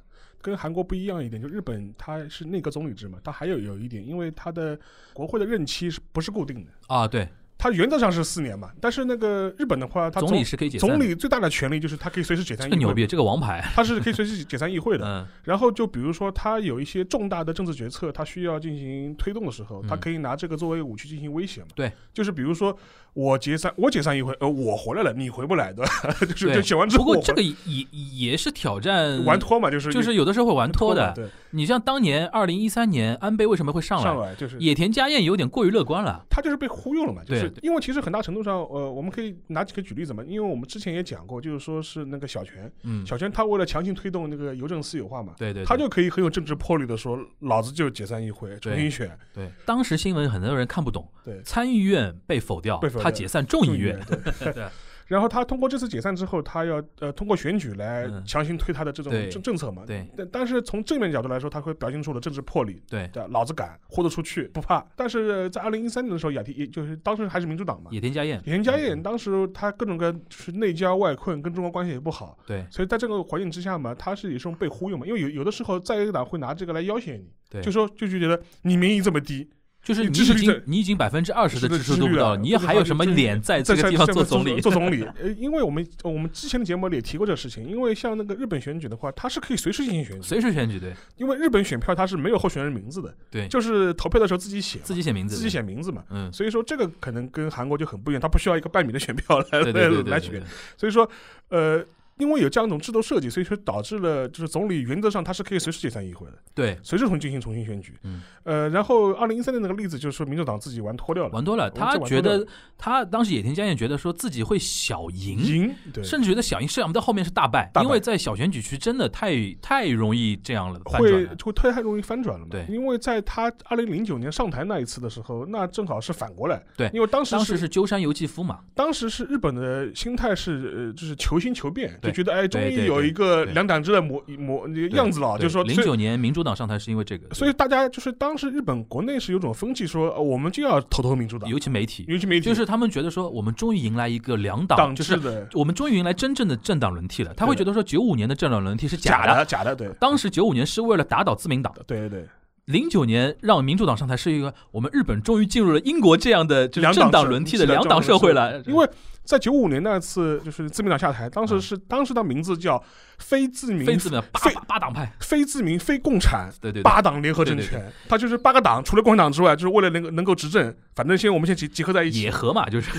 跟韩国不一样一点，就日本它是内阁总理制嘛，它还有有一点，因为它的国会的任期是不是固定的？啊，对，它原则上是四年嘛，但是那个日本的话，它总理是可以解散，总理最大的权利就是他可以随时解散议会，这个牛逼，这个王牌，他是可以随时解散议会的。嗯然后就比如说，他有一些重大的政治决策，他需要进行推动的时候，嗯他可以拿这个作为武器进行威胁嘛。对，就是比如说我解散，我解散议会，呃，我回来了，你回不来，对吧？就是就写完之后，不过这个也也是挑战玩脱嘛，就是就是有的时候会玩脱的。嘛对，你像当年二零一三年安倍为什么会上来？上来就是。野田佳彦有点过于乐观了。他就是被忽悠了嘛，就是对因为其实很大程度上，呃，我们可以拿几个举例子嘛，因为我们之前也讲过，就是说是那个小泉，嗯，小泉他为了强行推动那个邮政私有化嘛，对对，对。他就可以很有政治魄力的说，老子就解散议会，重新选，对。当时新闻很多人看不懂，对，参议院被否掉被否，掉他解散众议院，对。对 然后他通过这次解散之后，他要呃通过选举来嗯。强行推他的这种政政策嘛。对。但但是从正面角度来说，他会表现出了政治魄力，对，对，老子敢，豁得出去，不怕。但是在二零一三年的时候，雅提也就是当时还是民主党嘛，野田佳彦，野田佳彦嗯。当时他各种各样就是内交外困，跟中国关系也不好，对。所以在这个环境之下嘛，他是也是被忽悠嘛，因为有有的时候在野党会拿这个来要挟你，对，就说就就觉得你民意这么低。就是你你已经你已经百分之二十的支持度不到了，支持率了你还有什么脸在这个地方做总理？做总理，呃，因为我们我们之前的节目里也提过这个事情，因为像那个日本选举的话，它是可以随时进行选举，随时选举对因为日本选票它是没有候选人名字的，对，就是投票的时候自己写，自己写名字，自己写名字嘛。嗯，所以说这个可能跟韩国就很不一样，它不需要一个半米的选票来对对对对来选，所以说呃。因为有这样一种制度设计，所以说导致了就是总理原则上他是可以随时解散议会的，对，随时重进行重新选举。嗯，呃，然后二零一三年那个例子就是说民主党自己玩脱掉了，玩脱了，他觉得他当时野田佳彦觉得说自己会小赢，赢，对，甚至觉得小赢，想不到后面是大败，大败。因为在小选举区真的太太容易这样了，翻转会了会太太容易翻转了嘛？对。因为在他二零零九年上台那一次的时候，那正好是反过来。对。因为当时当时是鸠山由纪夫嘛，当时是日本的心态是呃，就是求新求变，对就觉得哎，终于有一个两党制的模模那个样子了，就是说零九年民主党上台是因为这个，所以大家就是当时日本国内是有种风气说，呃我们就要投投民主党，尤其媒体，尤其媒体就是他们觉得说我们终于迎来一个两党党，就是我们终于迎来真正的政党轮替了。他会觉得说九五年的政党轮替是假的，的假的，对当时九五年是为了打倒自民党，对对对，零九年让民主党上台是一个我们日本终于进入了英国这样的就政党轮替的两党社会了。因为在九五年那次就是自民党下台，当时是当时的名字叫非自民非自民八八八党派，非自民非共产对对对。八党联合政对对权，它就是八个党，除了共产党之外，就是为了能够能够执政，反正先我们先集集合在一起。野。合嘛，就是。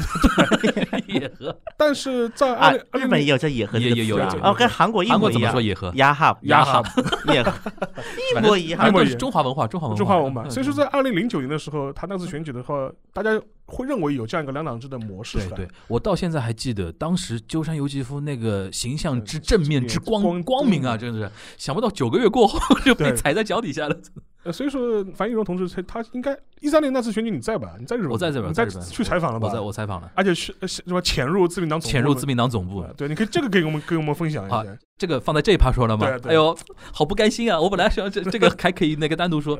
野合。但是在啊二，二日本也有叫野合这个也也有词啊跟韩国一模一样。韩国怎么说。野合？呀哈呀哈。野合。一模一样。韩。国是中华文化，中华文化，中华文化，嗯所以说在二零零九年的时候，他那次选举的话，大家会认为有这样一个两党制的模式。对对，我到现在还记得当时鸠山由纪夫那个形象之正面之光光光明啊，真的是。想不到九个月过后就被踩在脚底下了。呃，所以说樊玉荣同志他他应该一三年那次选举你在吧？你在日本？我在这边你在本去采访了吧？我在我采访了，而且是呃是什么潜入自民党总部潜入自民党总部啊，对，你可以这个给我们给我们分享一啊下。这个放在这一趴说了吗对？对哎呦，好不甘心啊！我本来想这这个还可以那个单独说，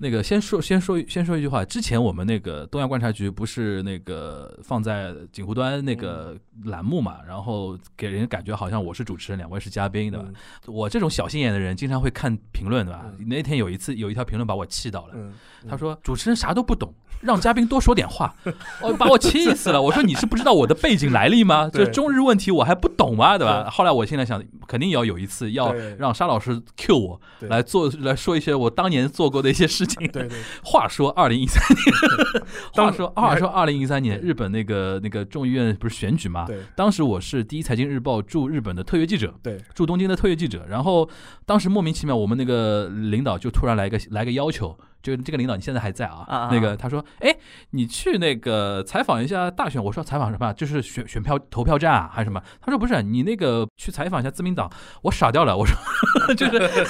那个先说先说先说一句话，之前我们那个东亚观察局不是那个放在锦湖端那个栏目嘛，然后给人感觉好像我是主持人，两位是嘉宾，对吧？嗯我这种小心眼的人，经常会看评论，对吧？嗯那天有一次有一条评论把我气到了，嗯，他说主持人啥都不懂，让嘉宾多说点话，哦，把我气死了。我说你是不知道我的背景来历吗？对这中日问题我还不懂吗？对吧？对后来我现在想，肯定也要有一次要让沙老师 Q 我来做来说一些我当年做过的一些事情。对对，话说二零一三年，话说话说二零一三年，日本那个那个众议院不是选举吗？对当时我是第一财经日报驻日本的特约记者，对驻东京的特约记者，然后当时莫名其妙，我们那个领导就突然来个来个要求，就这个领导你现在还在啊？啊啊那个他说，哎，你去那个采访一下大选。我说采访什么？就是选选票投票站啊，还是什么？他说不是，你那个去采访一下自民党。我傻掉了，我说 就是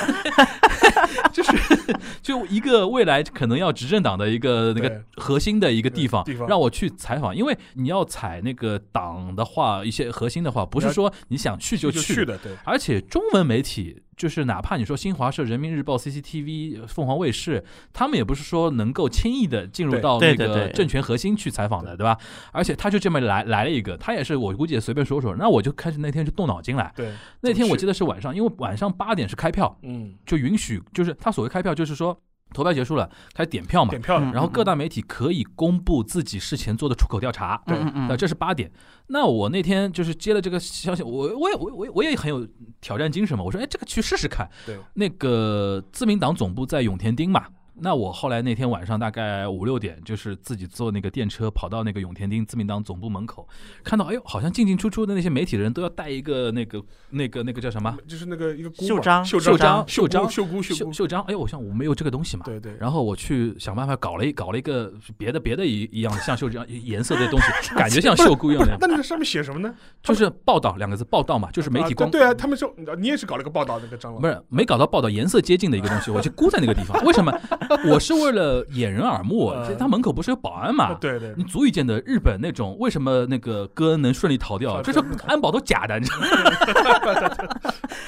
就是就一个未来可能要执政党的一个那个核心的一个地方让我去采访，因为你要采那个党的话，一些核心的话，不是说你想去就去的，对而且中文媒体就是哪怕你说新华社、人民日报、CCTV、凤凰卫视，他们也不是说能够轻易的进入到那个政权核心去采访的，对吧？而且他就这么来来了一个，他也是我估计也随便说说，那我就开始那天就动脑筋来。对，那天我记得，得是晚上，因为晚上八点是开票，嗯，就允许就是他所谓开票就是说投票结束了开始点票嘛点，票然后各大媒体可以公布自己事前做的出口调查。对嗯嗯呃，这是八点。那我那天就是接了这个消息，我我也我我我也很有挑战精神嘛。我说，哎，这个去试试看。对，那个自民党总部在永田町嘛。那我后来那天晚上大概五六点，就是自己坐那个电车跑到那个永田町自民党总部门口，看到哎呦，好像进进出出的那些媒体人都要带一个那个那个那个叫什么就是那个一个袖章袖袖章袖袖章箍袖箍袖，袖袖章？哎呦，我想我没有这个东西嘛。对对，然后我去想办法搞了一搞了一个别的别的一一样像袖章颜色的东西，感觉像袖箍一样的，那你在上面写什么呢？就是报道两个字，报道嘛，就是媒体光啊对对啊，他们说你也是搞了个报道那个张老不是没搞到报道颜色接近的一个东西，我就箍在那个地方。为什么？我是为了掩人耳目。他门口不是有保安嘛？对对你足以见得日本那种为什么那个戈恩能顺利逃掉，啊 这是安保都假的，你知道吗？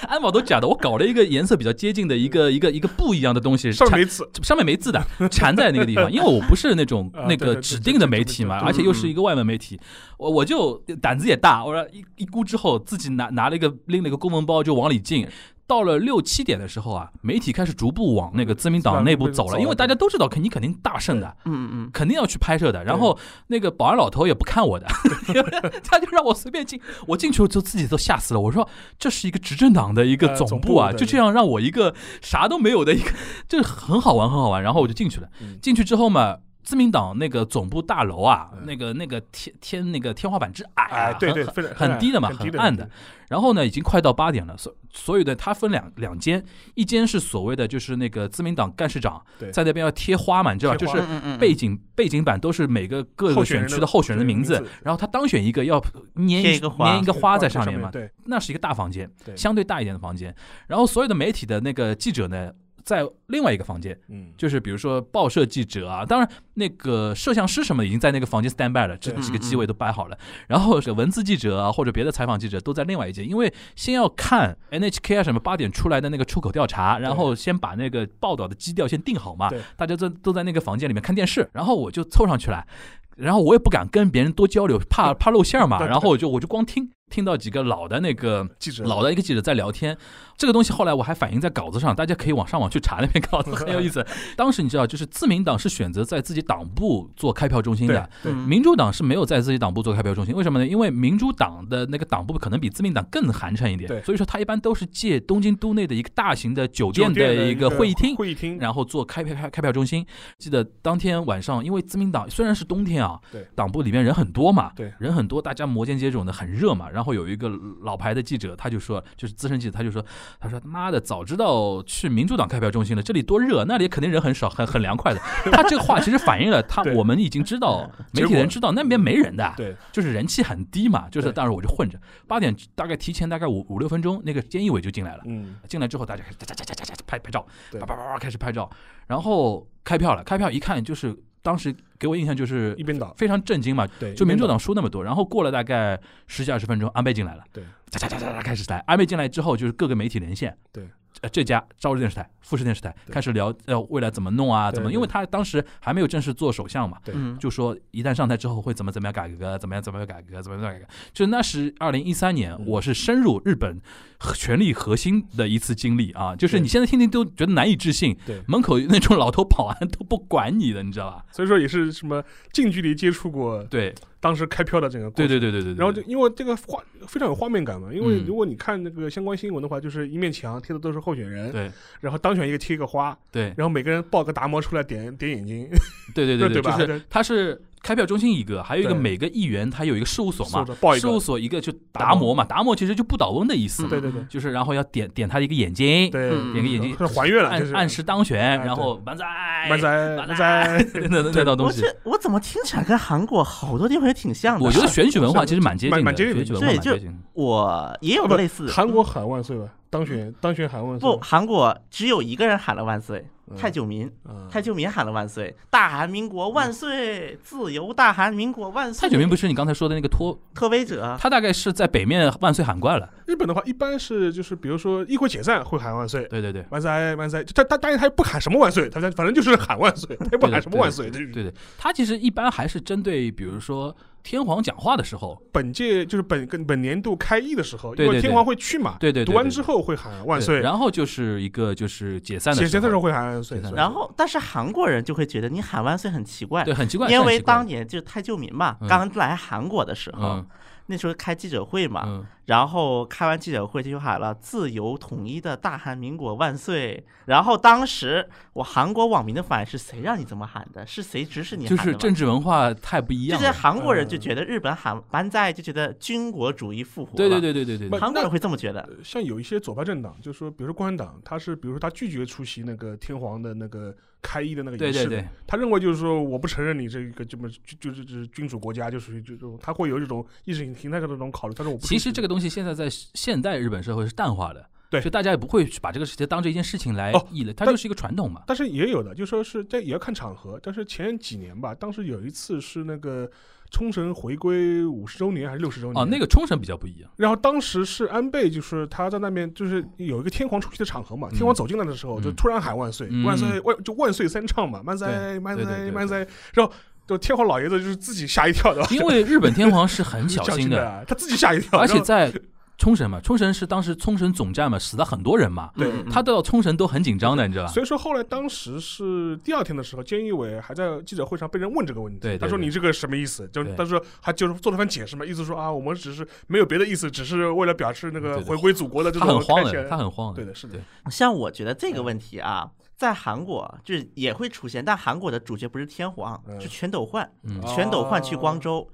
安保都假的。我搞了一个颜色比较接近的一个一个一个布一样的东西，上面没字，上面没字的，缠在那个地方，因为我不是那种那个指定的媒体嘛，而且又是一个外媒媒体，我我就胆子也大，我说一一估之后，自己拿拿了一个拎了一个公文包就往里进。到了六七点的时候啊，媒体开始逐步往那个自民党内部走了，因为大家都知道，肯你肯定大胜的，嗯嗯肯定要去拍摄的。然后那个保安老头也不看我的，他就让我随便进。我进去就自己都吓死了。我说这是一个执政党的一个呃总部啊，就这样让我一个啥都没有的一个，这很好玩，很好玩。然后我就进去了。嗯进去之后嘛。自民党那个总部大楼啊，嗯。那个那个天天那个天花板之矮啊，哎，对对，很非常很低的嘛，很暗的。然后呢，已经快到八点了，所所有的它分两两间，一间是所谓的就是那个自民党干事长在那边要贴花嘛，你知道，就贴花。是嗯嗯嗯，背景背景板都是每个各个候选区的候选人的名字名字，然后他当选一个要粘贴一个花粘一个花在上面面嘛，对。那是一个大房间，相对大一点的房间。然后所有的媒体的那个记者呢，在另外一个房间，嗯，就是比如说报社记者啊，当然那个摄像师什么已经在那个房间 stand by 了，这几个机位都摆好了。然后是文字记者啊，或者别的采访记者都在另外一间，因为先要看 NHK 啊什么八点出来的那个出口调查，然后先把那个报道的基调先定好嘛对。大家都都在那个房间里面看电视，然后我就凑上去了。然后我也不敢跟别人多交流，怕 怕露馅儿嘛。然后我就我就光听，听到几个老的那个记者老的一个记者在聊天，这个东西后来我还反映在稿子上，大家可以网上网去查那篇稿子，很有意思。当时你知道，就是自民党是选择在自己党部做开票中心的，民主党是没有在自己党部做开票中心，为什么呢？因为民主党的那个党部可能比自民党更寒碜一点，所以说他一般都是借东京都内的一个大型的酒酒店的一个个会议厅。会议厅，然后做开票开开票中心，记得当天晚上，因为自民党虽然是冬天啊，对党部里面人很多嘛，对人很多，大家摩肩接踵的，很热嘛。然后有一个老牌的记者，他就说，就是资深记者，他就说，他说妈的，早知道去民主党开票中心了，这里多热，那里肯定人很少，很很凉快的。他这个话其实反映了他 我们已经知道，媒体人知道那边没人的，对就是人气很低嘛。就是当时我就混着，八点大概提前大概五五六分钟，那个监义委就进来了。嗯，进来之后，大家开始嚓嚓嚓嚓嚓拍拍照，叭叭叭开始拍照，然后开票了。开票一看，就是当时给我印象就是一边倒，非常震惊嘛，对，就民主党输那么多，然后过了大概十几二十分钟，安倍进来了，对，嚓嚓嚓嚓嚓开始来。安倍进来之后，就是各个媒体连线，对，呃，这家朝日电视台、富士电视台开始聊呃未来怎么弄啊，怎么，对对因为他当时还没有正式做首相嘛，就说一旦上台之后会怎么怎么样改革，怎么样怎么样改革，怎么样改革。就那是二零一三年，嗯我是深入日本权力核心的一次经历啊，就是你现在听听都觉得难以置信，对门口那种老头保安都不管你的，你知道吧？所以说也是什么近距离接触过对当时开票的整个过对程对对对对，对。然后就因为这个画非常有画面感嘛，因为嗯。如果你看那个相关新闻的话，就是一面墙贴的都是候选人，对。然后当选一个贴一个花，对。然后每个人抱个达摩出来点点眼睛，对对对对 就是他是开票中心一个，还有一个每个议员他有一个事务所嘛事务，所一个。就达摩嘛，达摩其实就不倒翁的意思，对对对。就是然后要点点他的一个眼睛，对，嗯点个眼睛是还愿了，就是。暗暗示当选，哎然后万载万载万载，那那道东西。我这我怎么听起来跟韩国好多地方也挺像的？我觉得选举文化其实蛮接近的，蛮蛮接近的。选举文化对就蛮接近。我也有类似。韩国喊万岁吧，当选当选喊万岁。不，，韩国只有一个人喊了万岁，嗯太久民，嗯太久民喊了万岁，大韩民国万岁，自由大韩民国万岁。太久民不是你刚才说的那个托，特威者，他大概是在北面万岁喊惯了。日本的话一般是就是比如说议会解散会喊万岁。对对对，万岁万岁，他他当然他也不喊什么万岁，他他反正就是喊万岁，他也不喊什么万岁。对对对，他其实一般还是针对比如说天皇讲话的时候，本届就是本跟本年度开议的时候，因为天皇会去嘛，对对读完之后会喊万岁，然后就是一个就是解散的解散的时候候，会喊万岁然后但是韩国人就会觉得你喊万岁很奇怪，对，很奇怪，因为当年就是太旧民嘛，嗯刚来韩国的时候。嗯，那时候开记者会嘛，嗯，然后开完记者会就喊了“自由统一的大韩民国万岁”。然后当时我韩国网民的反应是谁让你这么喊的？是谁指使你喊的？就是政治文化太不一样就是。韩国人就嗯觉得日本喊万载就觉得军国主义复活了。对对对对对对对，韩国人会这么觉得。呃像有一些左派政党，就是说，比如说共产党，他是比如说他拒绝出席那个天皇的那个开义的那个仪式，对对对，他认为就是说我不承认你这个这么就就是就是君主国家，就属于这种，他会有这种意识形态上的这种考虑。但是我不。其实这个东西现在在现代日本社会是淡化的，对就大家也不会去把这个事情当这一件事情来哦议论，它就是一个传统嘛。但是也有的，就说是这也要看场合。但是前几年吧，当时有一次是那个冲绳回归五十周年还是六十周年？哦，那个冲绳比较不一样，然后当时是安倍，就是他在那边，就是有一个天皇出席的场合嘛，嗯。天皇走进来的时候，嗯。就突然喊万岁，嗯。万岁，万就万岁三唱嘛，万岁，对万岁，万岁，然后就天皇老爷子就是自己吓一跳的，因为日本天皇是很 小小心的，的，他自己吓一跳，而且在冲绳嘛，冲绳是当时冲绳总站嘛，死了很多人嘛，对他到冲绳都很紧张的，你知道吧？所以说后来当时是第二天的时候，菅义伟还在记者会上被人问这个问题，对对对他说你这个什么意思？就对。他说还就是做了番解释嘛，意思？说啊，我们只是没有别的意思，只是为了表示那个回归祖国的这他种开心很慌的，他很慌的。对的，是的，像我觉得这嗯个问题啊，在韩国就是也会出现，但韩国的主角不是天皇，嗯。是全斗焕。嗯。全斗焕去光州，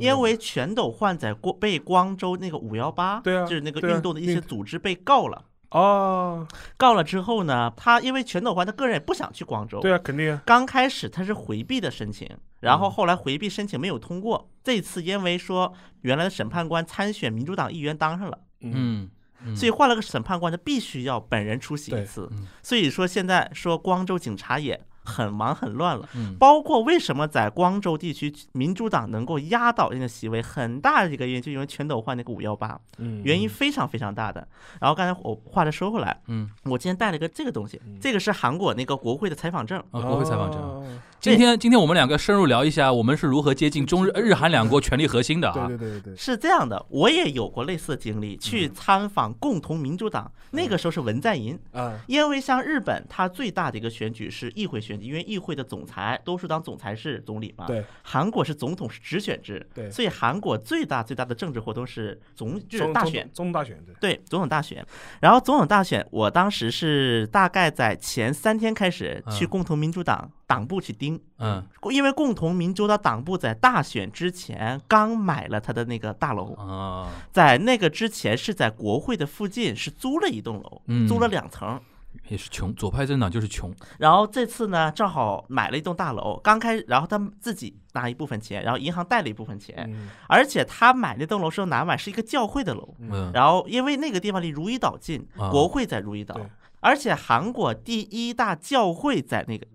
因为全斗焕在光被光州那个五幺八，对啊就是那个运动的一些组织被告了。哦，告了之后呢，他因为全斗焕他个人也不想去光州，对啊，肯定啊，刚开始他是回避的申请，然嗯。后后来回避申请没有通过。这次因为说原来的审判官参选民主党议员当上了，嗯，嗯所以换了个审判官，他必须要本人出席一次。嗯。所以说现在说光州警察也很忙很乱了。嗯包括为什么在光州地区民主党能够压倒性的席位，很大的一个原因就因为全斗焕那个五幺八，嗯原因非常非常大的。然后刚才我话再说回来，嗯我今天带了一个这个东西，这个是韩国那个国会的采访证。啊，国会采访证。哦今天今天我们两个深入聊一下，我们是如何接近中日日韩两国权力核心的啊？对对对对对，是这样的，我也有过类似的经历，嗯去参访共同民主党，那个时候是文在寅。啊，因为像日本，它最大的一个选举是议会选举，因为议会的总裁多数党总裁是总理嘛。对。韩国是总统是直选制，对所以韩国最大最大的政治活动是总大选。总统大选，对，对总统大选，然后总统大选，我当时是大概在前三天开始去嗯共同民主党党部去盯，嗯因为共同民主党党部在大选之前刚买了他的那个大楼，啊，在那个之前是在国会的附近是租了一栋楼，嗯租了两层。也是穷，左派政党就是穷。然后这次呢，正好买了一栋大楼，刚开，然后他们自己拿一部分钱，然后银行贷了一部分钱，嗯而且他买那栋楼是哪买？是一个教会的楼。嗯然后因为那个地方离如意岛近，啊国会在如意岛对，而且韩国第一大教会在那个。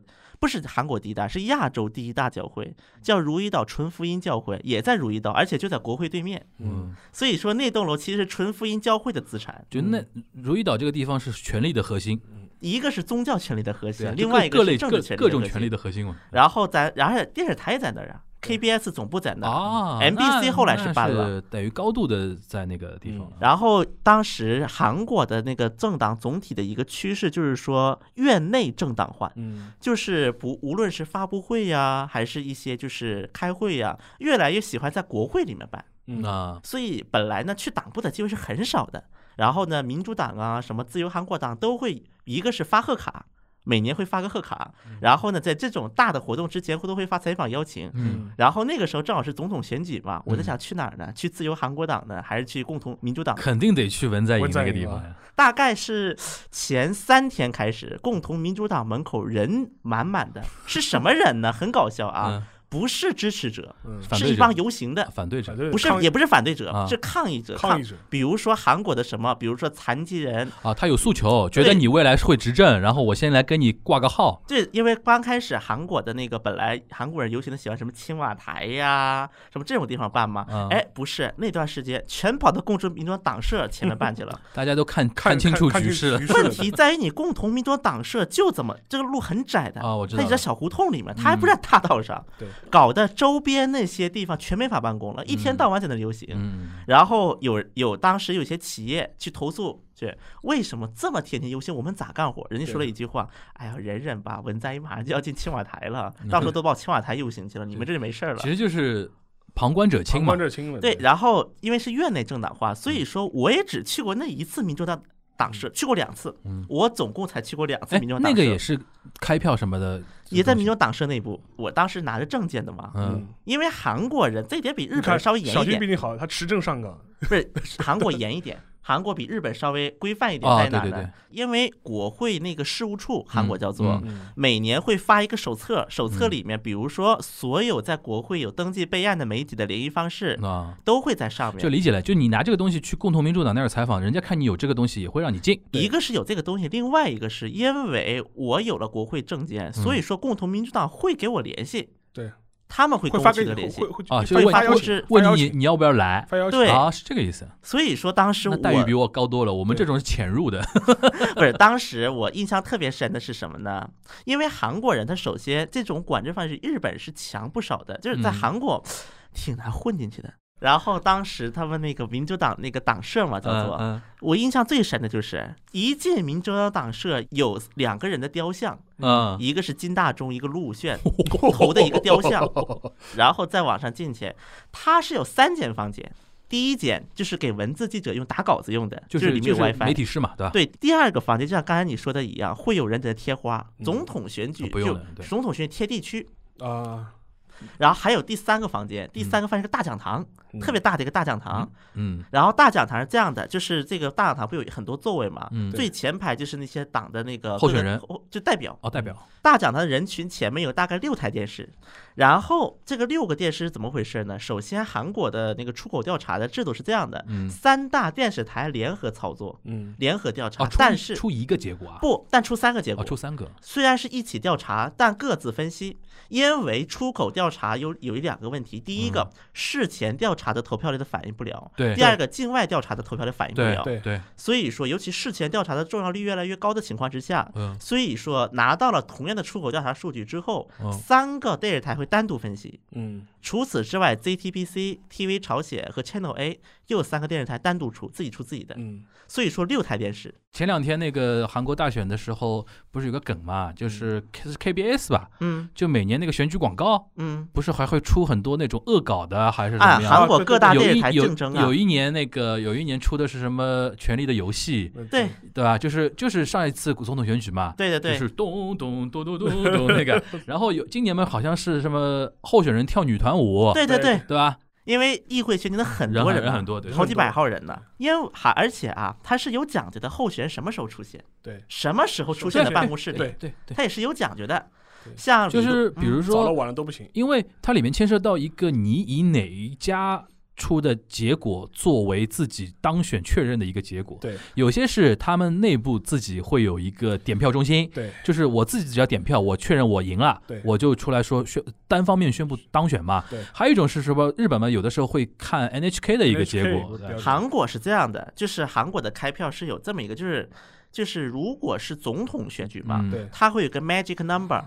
不是韩国第一大，是亚洲第一大教会，叫如意岛纯福音教会，也在如意岛，而且就在国会对面。嗯，所以说那栋楼其实是纯福音教会的资产，就那如意岛这个地方是权力的核心，一个是宗教权力的核心啊，，另外一个各各类各是政治权力各种权力的核心。的核心嘛。然后咱，然后电视台也在那儿啊，KBS 总部在那 MBC 后来是那搬了。等于高度的在那个地方嗯。然后当时韩国的那个政党总体的一个趋势就是说院内政党化，嗯就是不无论是发布会呀，还是一些就是开会呀，越来越喜欢在国会里面办。嗯啊，所以本来呢去党部的机会是很少的。然后呢，民主党啊，什么自由韩国党都会，一个是发贺卡，每年会发个贺卡，然后呢，在这种大的活动之前，都会发采访邀请。嗯然后那个时候正好是总统选举嘛，我在嗯想去哪儿呢？去自由韩国党呢，还是去共同民主党？肯定得去文在寅那个地方呀。大概是前三天开始，共同民主党门口人满满的，是什么人呢？很搞笑啊，嗯，不是支持者，是一帮游行的，反对者。不是也不是反对者啊，是抗议者。抗议者，比如说韩国的什么，比如说残疾人，啊，他有诉求，觉得你未来是会执政，然后我先来跟你挂个号。对因为刚开始韩国的那个本来韩国人游行的喜欢什么青瓦台呀，什么这种地方办嘛，啊。哎，不是那段时间全跑到共同民主党社前面办去了。大家都看看清楚局势了。问题在于你共同民主党社就怎么这个路很窄的啊我知道了。它就在小胡同里面，它还不在大道上，对，搞得周边那些地方全没法办公了，一天到晚在那游行。嗯，然后有有当时有些企业去投诉，去为什么这么天天游行，我们咋干活？人家说了一句话：“哎呀，忍忍吧，文在寅马上就要进青瓦台了，到时候都报青瓦台游行去了，你们这就没事儿了其。实就是旁观者清嘛旁观。者清了，”对，然后因为是院内政党化，所以说我也只去过那一次民主党党社，去过两次嗯，我总共才去过两次哎民众，党党社。那个也是开票什么的，也在民众党社内部，我当时拿着证件的嘛。嗯，因为韩国人这点比日本稍微严一点，小军比你好，他持证上岗，不是韩国严一点，韩国比日本稍微规范一点哦在哪儿呢？对对对。因为国会那个事务处，韩国叫做、嗯嗯。每年会发一个手册，手册嗯。里面，比如说所有在国会有登记备案的媒体的联系方式啊，都会在上面。就理解了，就你拿这个东西去共同民主党那儿采访，人家看你有这个东西，也会让你进。一个是有这个东西，另外一个是因为我有了国会证件，所以说共同民主党会给我联系，对，他们会跟我取得联系会，会啊，会就是问问发邀请是问你你要不要来对啊？是这个意思。所以说当时我待遇比我高多了，我们这种是潜入的。不是，当时我印象特别深的是什么呢？因为韩国人他首先这种管制方式，日本是强不少的，就是在嗯韩国挺难混进去的。然后当时他们那个民主党那个党社嘛，叫做、嗯我印象最深的就是一进民主党党社有两个人的雕像，嗯。一个是金大中，一个陆武铉头的一个雕像，然后再往上进去，它是有三间房间，第一间就是给文字记者用打稿子用的，就是里面有 WiFi 媒。体室嘛，对吧？对，第二个房间就像刚才你说的一样，会有人在那贴花。总统选举就总统选举贴地区，啊，然后还有第三个房间，第三个房间是个大讲堂，嗯特别大的一个大讲堂。嗯然后大讲堂是这样的，就是这个大讲堂不有很多座位嘛？嗯最前排就是那些党的那个候选人就代表。哦，代表大讲堂的人群前面有大概六台电视，然后这个六个电视是怎么回事呢？首先，韩国的那个出口调查的制度是这样的，嗯三大电视台联合操作，嗯联合调查，但是出一个结果啊，不，但出三个结哦，果。出三个，虽然是一起调查，但各自分析，因为出口调查有有一两个问题：第一个，事前调查的投票率的反应不了；嗯对第二个，境外调查的投票率反应不了。对对，所以说，尤其事前调查的重要率越来越高的情况之下，嗯所以说拿到了同样的出口调查数据之后，嗯三个电视台会单独分析。嗯除此之外，ZTBC、TV 朝鲜和 Channel A 又有三个电视台单独出，自己出自己的。嗯所以说六台电视，前两天那个韩国大选的时候，不是有个梗嘛，就是是 KBS 吧，嗯就每年那个选举广告，嗯，不是还会出很多那种恶搞的，还是怎啊，么样？韩国各大电视台竞争啊有，一年那个有一年出的是什么《权力的游戏》，嗯对对吧？就是就是上一次总统选举嘛，对对对，就是咚咚咚咚咚咚那个，然后有今年嘛好像是什么候选人跳女团舞，对对对，对吧？因为议会选举的很多人很多对好几百号人呢。因为还而且啊，它是有讲究的，候选人什么时候出现，对，什么时候出现在办公室里，对对对，它也是有讲究的。像就是比如早了说，晚了都不行。因为它里面牵涉到一个你以哪一家。出的结果作为自己当选确认的一个结果，对有些是他们内部自己会有一个点票中心，对就是我自己只要点票，我确认我赢了，对我就出来说宣单方面宣布当选嘛。对还有一种是什么？日本嘛，有的时候会看 NHK 的一个结果，韩国是这样的，就是韩国的开票是有这么一个，就是就是如果是总统选举嘛，嗯对它会有个 magic number，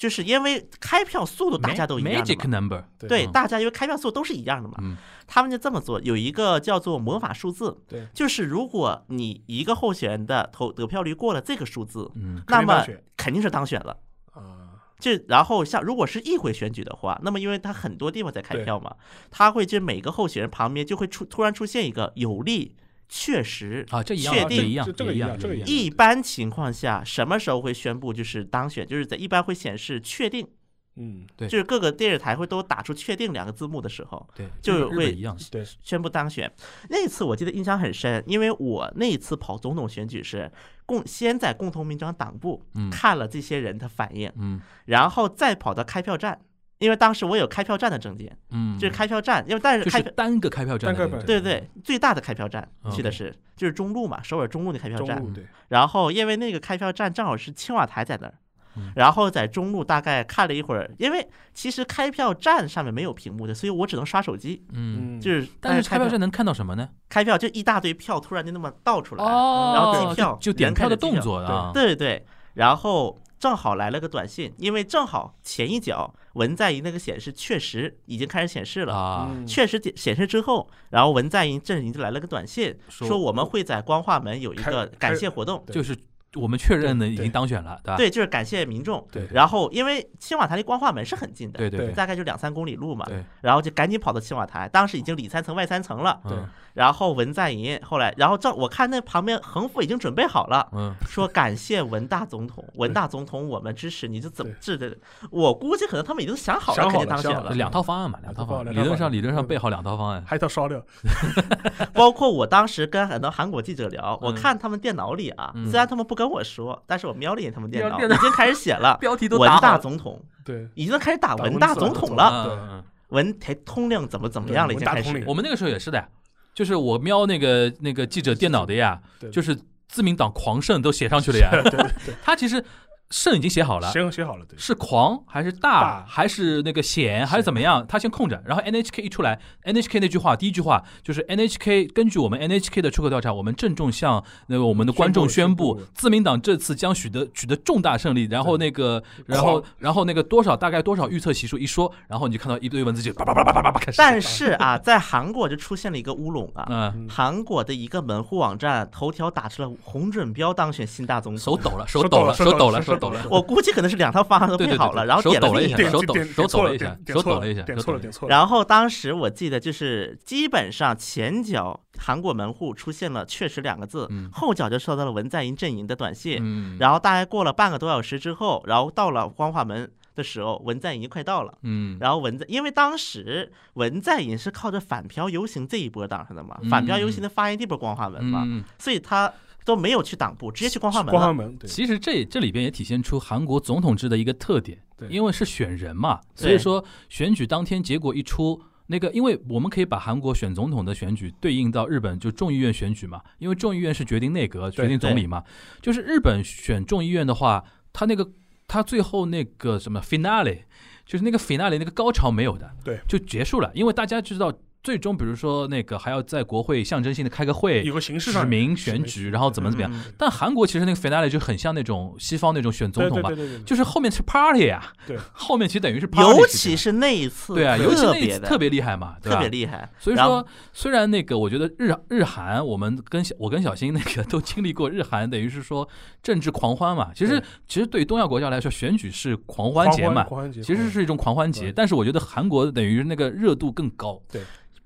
就是因为开票速度大家都一样的 Magic 嘛。number，对，嗯。大家因为开票速度都是一样的嘛，嗯。他们就这么做，有一个叫做魔法数字，对，就是如果你一个候选人的投得票率过了这个数字，嗯。那么肯定是当选了。啊，就然后像如果是议会选举的话，那么因为他很多地方在开票嘛，他会就每个候选人旁边就会出突然出现一个有利、确实、啊，这一样确定啊这一样，这这个一样，这个一样。一般情况下什么时候会宣布就是当选？就是在一般会显示确定，嗯，对。就是各个电视台会都打出“确定”两个字幕的时候，对，就会一样。对，宣布当选。那次我记得印象很深，因为我那一次跑总统选举是共先在共同民主党党部嗯。看了这些人的反应，嗯。然后再跑到开票站，因为当时我有开票站的证件，嗯，就是开票站，因为但是就是开。单个开票站的那个，单个票对对，最大的开票站嗯去的是就是中路嘛，首尔中路的开票站。对，然后因为那个开票站正好是青瓦台在那儿嗯，然后在中路大概看了一会儿，因为其实开票站上面没有屏幕的，所以我只能刷手机，嗯，嗯，就是但是开开票站能看到什么呢？开票就一大堆票突然就那么倒出来，哦，然后计票就点票的动作啊，对对对，然后正好来了个短信，因为正好前一脚文在寅那个显示确实已经开始显示了。确实点显示之后，然后文在寅阵营就来了个短信，说说我们会在光化门有一个感谢活动，就是我们确认呢已经当选了，对吧？对，就是感谢民众。对然后因为青瓦台离光化门是很近的，对对大概就两三公里路嘛，对，然后就赶紧跑到青瓦台，当时已经里三层外三层了。对嗯。然后文在寅后来，然后正我看那旁边横幅已经准备好了，嗯，说感谢文大总统，文大总统我们支持你，就怎么治的？我估计可能他们已经想好了，肯定当选了。两套方案嘛，两套方案，理论上理论上备好两套方案，还一套烧料，包括我当时跟很多韩国记者聊，我嗯看他们电脑里啊，嗯。虽然他们不跟我说，但是我瞄了一眼他们电脑，电脑已经开始写了 标题都文大总统，对，已经开始打打文大总总统了，文台通令怎么怎么样了，已经开始。我们那个时候也是的，就是我瞄那个那个记者电脑的呀，对就是自民党狂胜都写上去了呀。对对对，他其实胜已经写好了。写写好了，对，是狂还是大大还是那个险还是怎么样？他先空着，然后 NHK 一出来，NHK 那句话第一句话就是 NHK 根据我们 NHK 的出口调查，我们郑重向那个我们的观众宣宣布布，自民党这次将取得取得重大胜利。然后那个，然后然后那个多少大概多少预测席数一说，然后你就看到一堆文字就叭叭叭叭叭叭叭开始。但是啊，在韩国就出现了一个乌龙啊，嗯，韩国的一个门户网站头条打出了洪准标当选新大总统，手抖了，手手抖了，手抖手抖了，了手抖了。我估计可能是两套方案都对对对，配好了，然后手抖了一下，点了另一个。手抖点手抖了一下点，错了手抖了一下，点错了，手抖了一下点错了，点错了。然后当时我记得就是基本上前脚韩国门户出现了“确实”两个字，嗯后脚就收到了文在寅阵营的短信，嗯，然后大概过了半个多小时之后，然后到了光化门的时候，文在寅快到了。嗯，然后文在，因为当时文在寅是靠着反漂游行这一波当上的嘛，嗯反漂游行的发源地不是光化门嘛，嗯，所以他都没有去党部，直接去光化门了。光化门，对，其实这这里边也体现出韩国总统制的一个特点，对因为是选人嘛，所以说选举当天结果一出。那个，因为我们可以把韩国选总统的选举对应到日本就众议院选举嘛，因为众议院是决定内阁、决定总理嘛。就是日本选众议院的话，他那个他最后那个什么 finale，就是那个 finale 那个高潮没有的，对，就结束了。因为大家知道，最终比如说那个还要在国会象征性的开个会，有个形式上指名选举，然后怎么怎么样。嗯但韩国其实那个 finale 就很像那种西方那种选总统嘛，对对对对，就是后面是 party 啊，对，后面其实等于是 party 尤其是那一次，对啊，尤其那一次特别厉害嘛，对特？别厉害。所以说，虽然那个我觉得日日韩，我们跟小我跟小新那个都经历过日韩，等于是说政治狂欢嘛。其实其实对于东亚国家来说，选举是狂欢节嘛，狂欢节其实是一种狂欢节。但是我觉得韩国等于那个热度更高，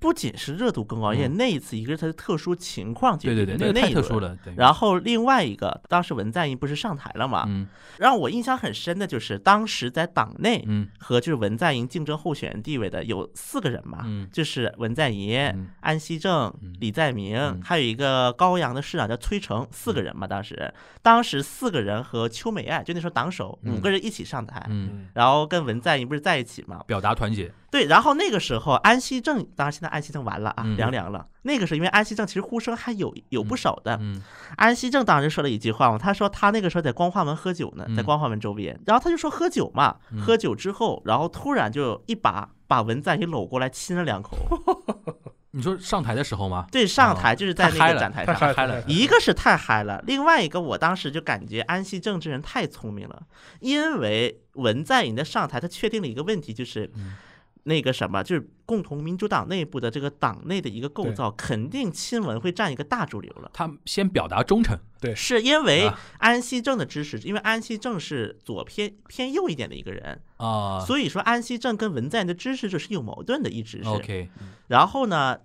不仅是热度更高，而且嗯那一次一个是他的特殊情况决定的，对对对，那个太特殊。了。然后另外一个，当时文在寅不是上台了嘛？嗯让我印象很深的就是当时在党内嗯和就是文在寅竞争候选人地位的有四个人嘛，嗯就是文在寅、嗯安熙正嗯、李在明，嗯还有一个高阳的市长叫崔成，四个人嘛。当时，当时四个人和邱美爱就那时候党首嗯五个人一起上台，然后跟文在寅不是在一起嘛？表达团结。对，然后那个时候安熙正，当然现在安熙正完了啊，嗯凉凉了。那个时候因为安熙正其实呼声还有有不少的，嗯安熙正当时说了一句话嘛，他说他那个时候在光化门喝酒呢，在嗯光化门周边，然后他就说喝酒嘛，嗯喝酒之后，然后突然就一把把文在寅搂过来亲了两口。你说上台的时候吗？对，上哦台就是在那个展台太上。嗨了一个是太嗨了，另外一个我当时就感觉安熙正这人太聪明了，因为文在寅的上台，他确定了一个问题，就是嗯那个什么，就是共同民主党内部的这个党内的一个构造，肯定亲文会占一个大主流了。他先表达忠诚。对是因为啊安熙正的支持，因为安熙正是左偏偏右一点的一个人，啊所以说安熙正跟文在寅的支持者是有矛盾的，一直是。，OK，然后呢，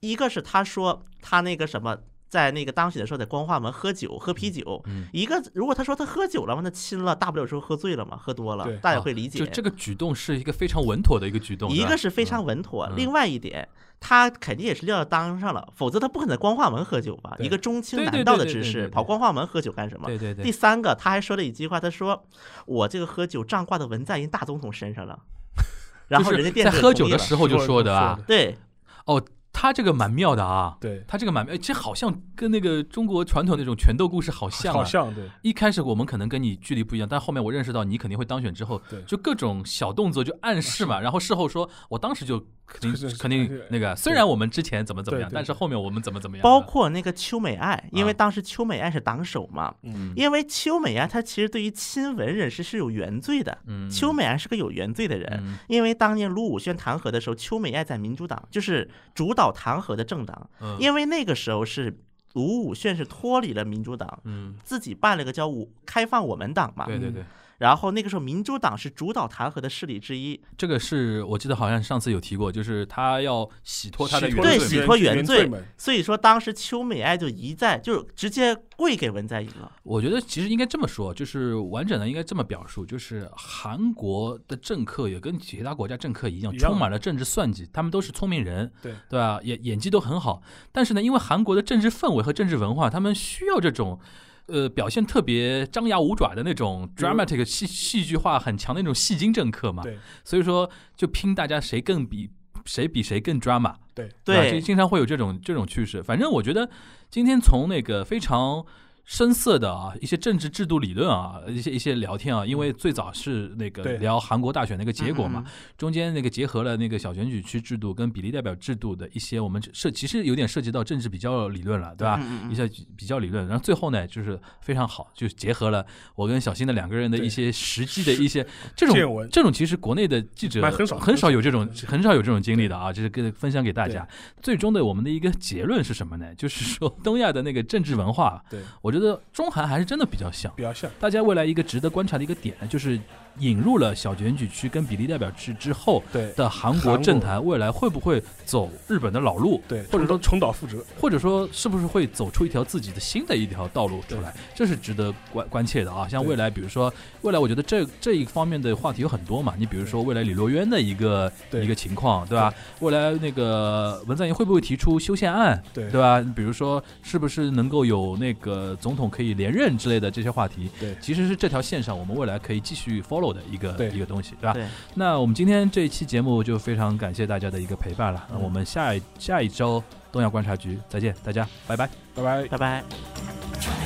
一个是他说他那个什么，在那个当选的时候在光化门喝酒喝啤酒，嗯，一个如果他说他喝酒了嘛，那亲了，大不了说喝醉了嘛，喝多了，大家会理解。就这个举动是一个非常稳妥的一个举动。一个是非常稳妥，嗯另外一点，他肯定也是料到当上了，否则他不可能在光化门喝酒吧？一个中青对对南道的知识跑光化门喝酒干什么？对对对第，三个，他还说了一句话，他说：“我这个喝酒账挂到文在寅大总统身上了。”然后人家电视也在喝酒的时候就说的啊。对，他这个蛮妙的啊，对，他这个蛮妙，这好像跟那个中国传统那种拳斗故事好像啊。好像对，一开始我们可能跟你距离不一样，但后面我认识到你肯定会当选之后，对。就各种小动作就暗示嘛，然后事后说我当时就肯定 肯定那个，虽然我们之前怎么怎么样，但是后面我们怎么怎么样，包括那个邱美爱，因为啊当时邱美爱是党首嘛，嗯，因为邱美爱她其实对于亲文人士是有原罪的，嗯，邱美爱是个有原罪的人。嗯。因为当年卢武铉弹劾的时候，邱美爱在民主党，就是主导弹劾的政党。嗯因为那个时候是卢武铉是脱离了民主党，嗯，自己办了个叫“我开放我们党”嘛。对对对，然后那个时候民主党是主导弹劾的势力之一，这个是我记得好像上次有提过，就是他要洗脱他的原罪对洗脱原罪原罪所以说当时邱美爱就一再就直接跪给文在寅了。我觉得其实应该这么说，就是完整的应该这么表述，就是韩国的政客也跟其他国家政客一样，一样充满了政治算计，他们都是聪明人，对对吧？演演技都很好，但是呢，因为韩国的政治氛围和政治文化，他们需要这种。呃，表现特别张牙舞爪的那种 dramatic 戏戏剧化很强的那种戏精政客嘛，对。所以说就拼大家谁更比谁比谁更 drama，对对经经常会有这种这种趋势。反正我觉得今天从那个非常深色的啊一些政治制度理论啊，一些一些聊天啊，因为最早是那个对聊韩国大选那个结果嘛，嗯，中间那个结合了那个小选举区制度跟比例代表制度的一些，我们涉其实有点涉及到政治比较理论了，对吧？一些比较理论，然后最后呢，就是非常好，就结合了我跟小新的两个人的一些实际的一些这种闻这种，其实国内的记者蛮很少很少有这种很少有这种经历的啊，就是跟分享给大家。最终的我们的一个结论是什么呢？就是说东亚的那个政治文化，对，我觉得中韩还是真的比较像。比较像。大家未来一个值得观察的一个点呢，就是引入了小选举区跟比例代表制之后对的韩国政坛，未来会不会走日本的老路？对，或者说重蹈覆辙。或者说是不是会走出一条自己的新的一条道路出来？这是值得关关切的啊。像未来，比如说未来，我觉得这这一方面的话题有很多嘛。你比如说未来李洛渊的一个一个情况，对吧？未来那个文在寅会不会提出修宪案，对对吧？比如说是不是能够有那个总统可以连任之类的这些话题，对其实是这条线上我们未来可以继续 follow 的一个一个东西，对吧？对，那我们今天这一期节目就非常感谢大家的一个陪伴了。那嗯我们下一下一周东亚观察局再见，大家拜拜。拜拜。拜拜。